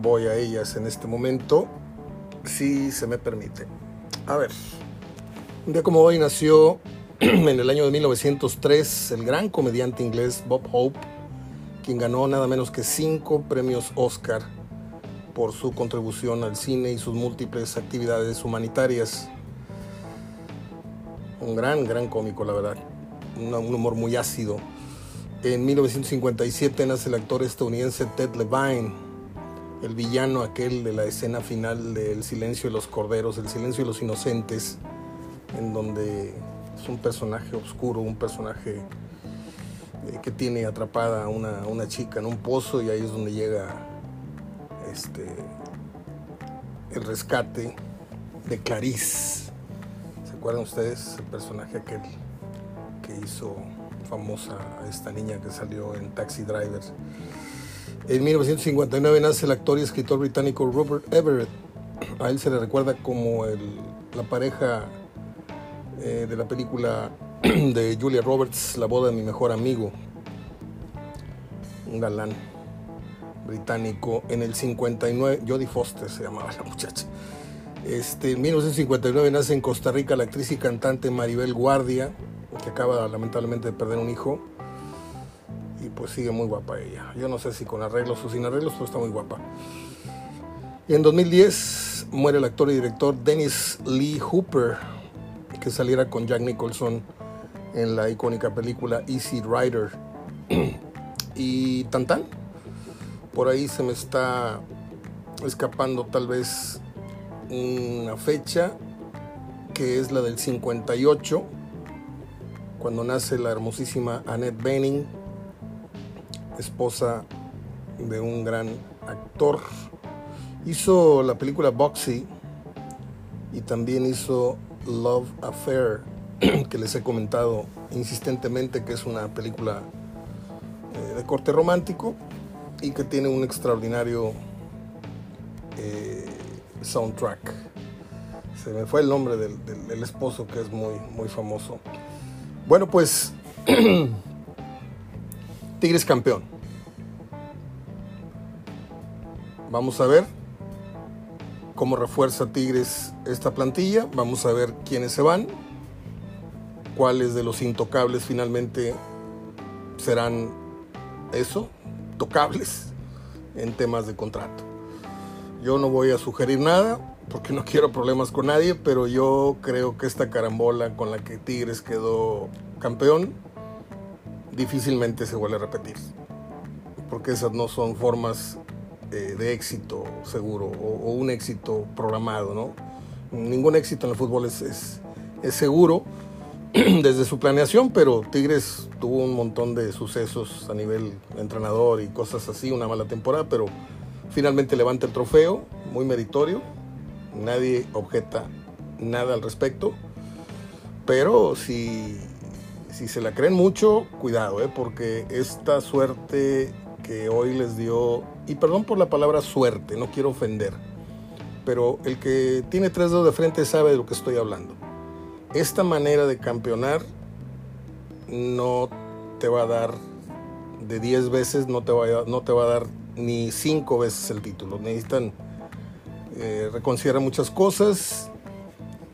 Voy a ellas en este momento, si se me permite. A ver, un día como hoy nació en el año de 1903 el gran comediante inglés Bob Hope, quien ganó nada menos que cinco premios Oscar por su contribución al cine y sus múltiples actividades humanitarias un gran, gran cómico, la verdad. Un, humor muy ácido. En 1957 nace el actor estadounidense Ted Levine, el villano aquel de la escena final de El silencio de los corderos, El silencio de los inocentes, en donde es un personaje oscuro, un personaje eh, que tiene atrapada a una, una, chica en un pozo y ahí es donde llega este, el rescate de Clarice ¿Recuerdan ustedes el personaje aquel que hizo famosa a esta niña que salió en Taxi Drivers? En 1959 nace el actor y escritor británico Robert Everett. A él se le recuerda como el, la pareja eh, de la película de Julia Roberts, La boda de mi mejor amigo. Un galán británico. En el 59, Jodie Foster se llamaba la muchacha. Este, en 1959 nace en Costa Rica la actriz y cantante Maribel Guardia, que acaba lamentablemente de perder un hijo. Y pues sigue muy guapa ella. Yo no sé si con arreglos o sin arreglos, pero está muy guapa. Y en 2010 muere el actor y director Dennis Lee Hooper, que saliera con Jack Nicholson en la icónica película Easy Rider. y tan tan, por ahí se me está escapando tal vez una fecha que es la del 58, cuando nace la hermosísima Annette Bening, esposa de un gran actor. Hizo la película Boxy y también hizo Love Affair, que les he comentado insistentemente que es una película eh, de corte romántico y que tiene un extraordinario eh, soundtrack. Se me fue el nombre del, esposo que es muy, muy famoso. Bueno, pues Tigres campeón. Vamos a ver cómo refuerza Tigres esta plantilla. Vamos a ver quiénes se van. Cuáles de los intocables finalmente serán eso, tocables en temas de contrato. Yo no voy a sugerir nada porque no quiero problemas con nadie, pero yo creo que esta carambola con la que Tigres quedó campeón difícilmente se vuelve a repetir. Porque esas no son formas eh, de éxito seguro o, un éxito programado, ¿no? Ningún éxito en el fútbol es, es, es seguro desde su planeación, pero Tigres tuvo un montón de sucesos a nivel entrenador y cosas así, una mala temporada, pero finalmente levanta el trofeo, muy meritorio, nadie objeta nada al respecto, pero si, si se la creen mucho, cuidado, ¿eh? porque esta suerte que hoy les dio, y perdón por la palabra suerte, no quiero ofender, pero el que tiene tres dedos de frente sabe de lo que estoy hablando. Esta manera de campeonar no te va a dar de 10 veces, no te, va no te va a dar ni 5 veces el título. Necesitan eh, reconsiderar muchas cosas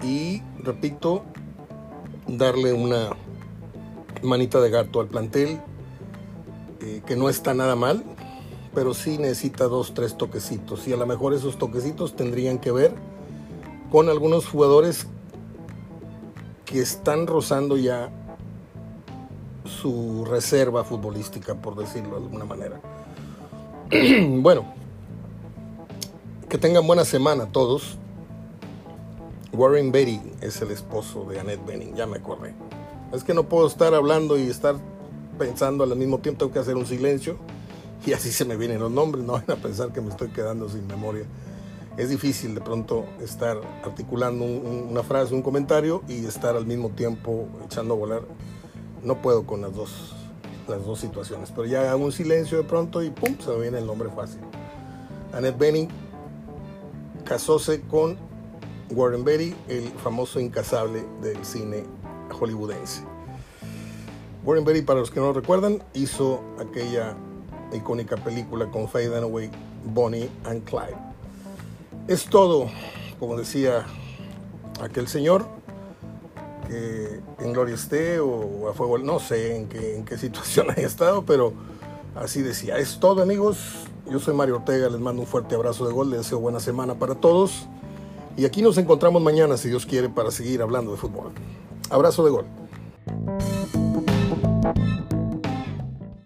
y, repito, darle una manita de gato al plantel, eh, que no está nada mal, pero sí necesita dos, tres toquecitos. Y a lo mejor esos toquecitos tendrían que ver con algunos jugadores que están rozando ya su reserva futbolística, por decirlo de alguna manera. bueno, que tengan buena semana todos. Warren Beatty es el esposo de Annette Benning, ya me acordé. Es que no puedo estar hablando y estar pensando al mismo tiempo, tengo que hacer un silencio y así se me vienen los nombres, no van a pensar que me estoy quedando sin memoria es difícil de pronto estar articulando una frase, un comentario y estar al mismo tiempo echando a volar. No puedo con las dos, las dos situaciones, pero ya hago un silencio de pronto y pum, se viene el nombre fácil. Annette Bening casóse con Warren Beatty, el famoso incasable del cine hollywoodense. Warren Beatty, para los que no recuerdan, hizo aquella icónica película con Faye Dunaway, Bonnie and Clyde es todo, como decía aquel señor, en gloria esté o a fuego, no sé en qué, en qué situación haya estado, pero así decía. Es todo amigos, yo soy Mario Ortega, les mando un fuerte abrazo de gol, les deseo buena semana para todos y aquí nos encontramos mañana, si Dios quiere, para seguir hablando de fútbol. Abrazo de gol.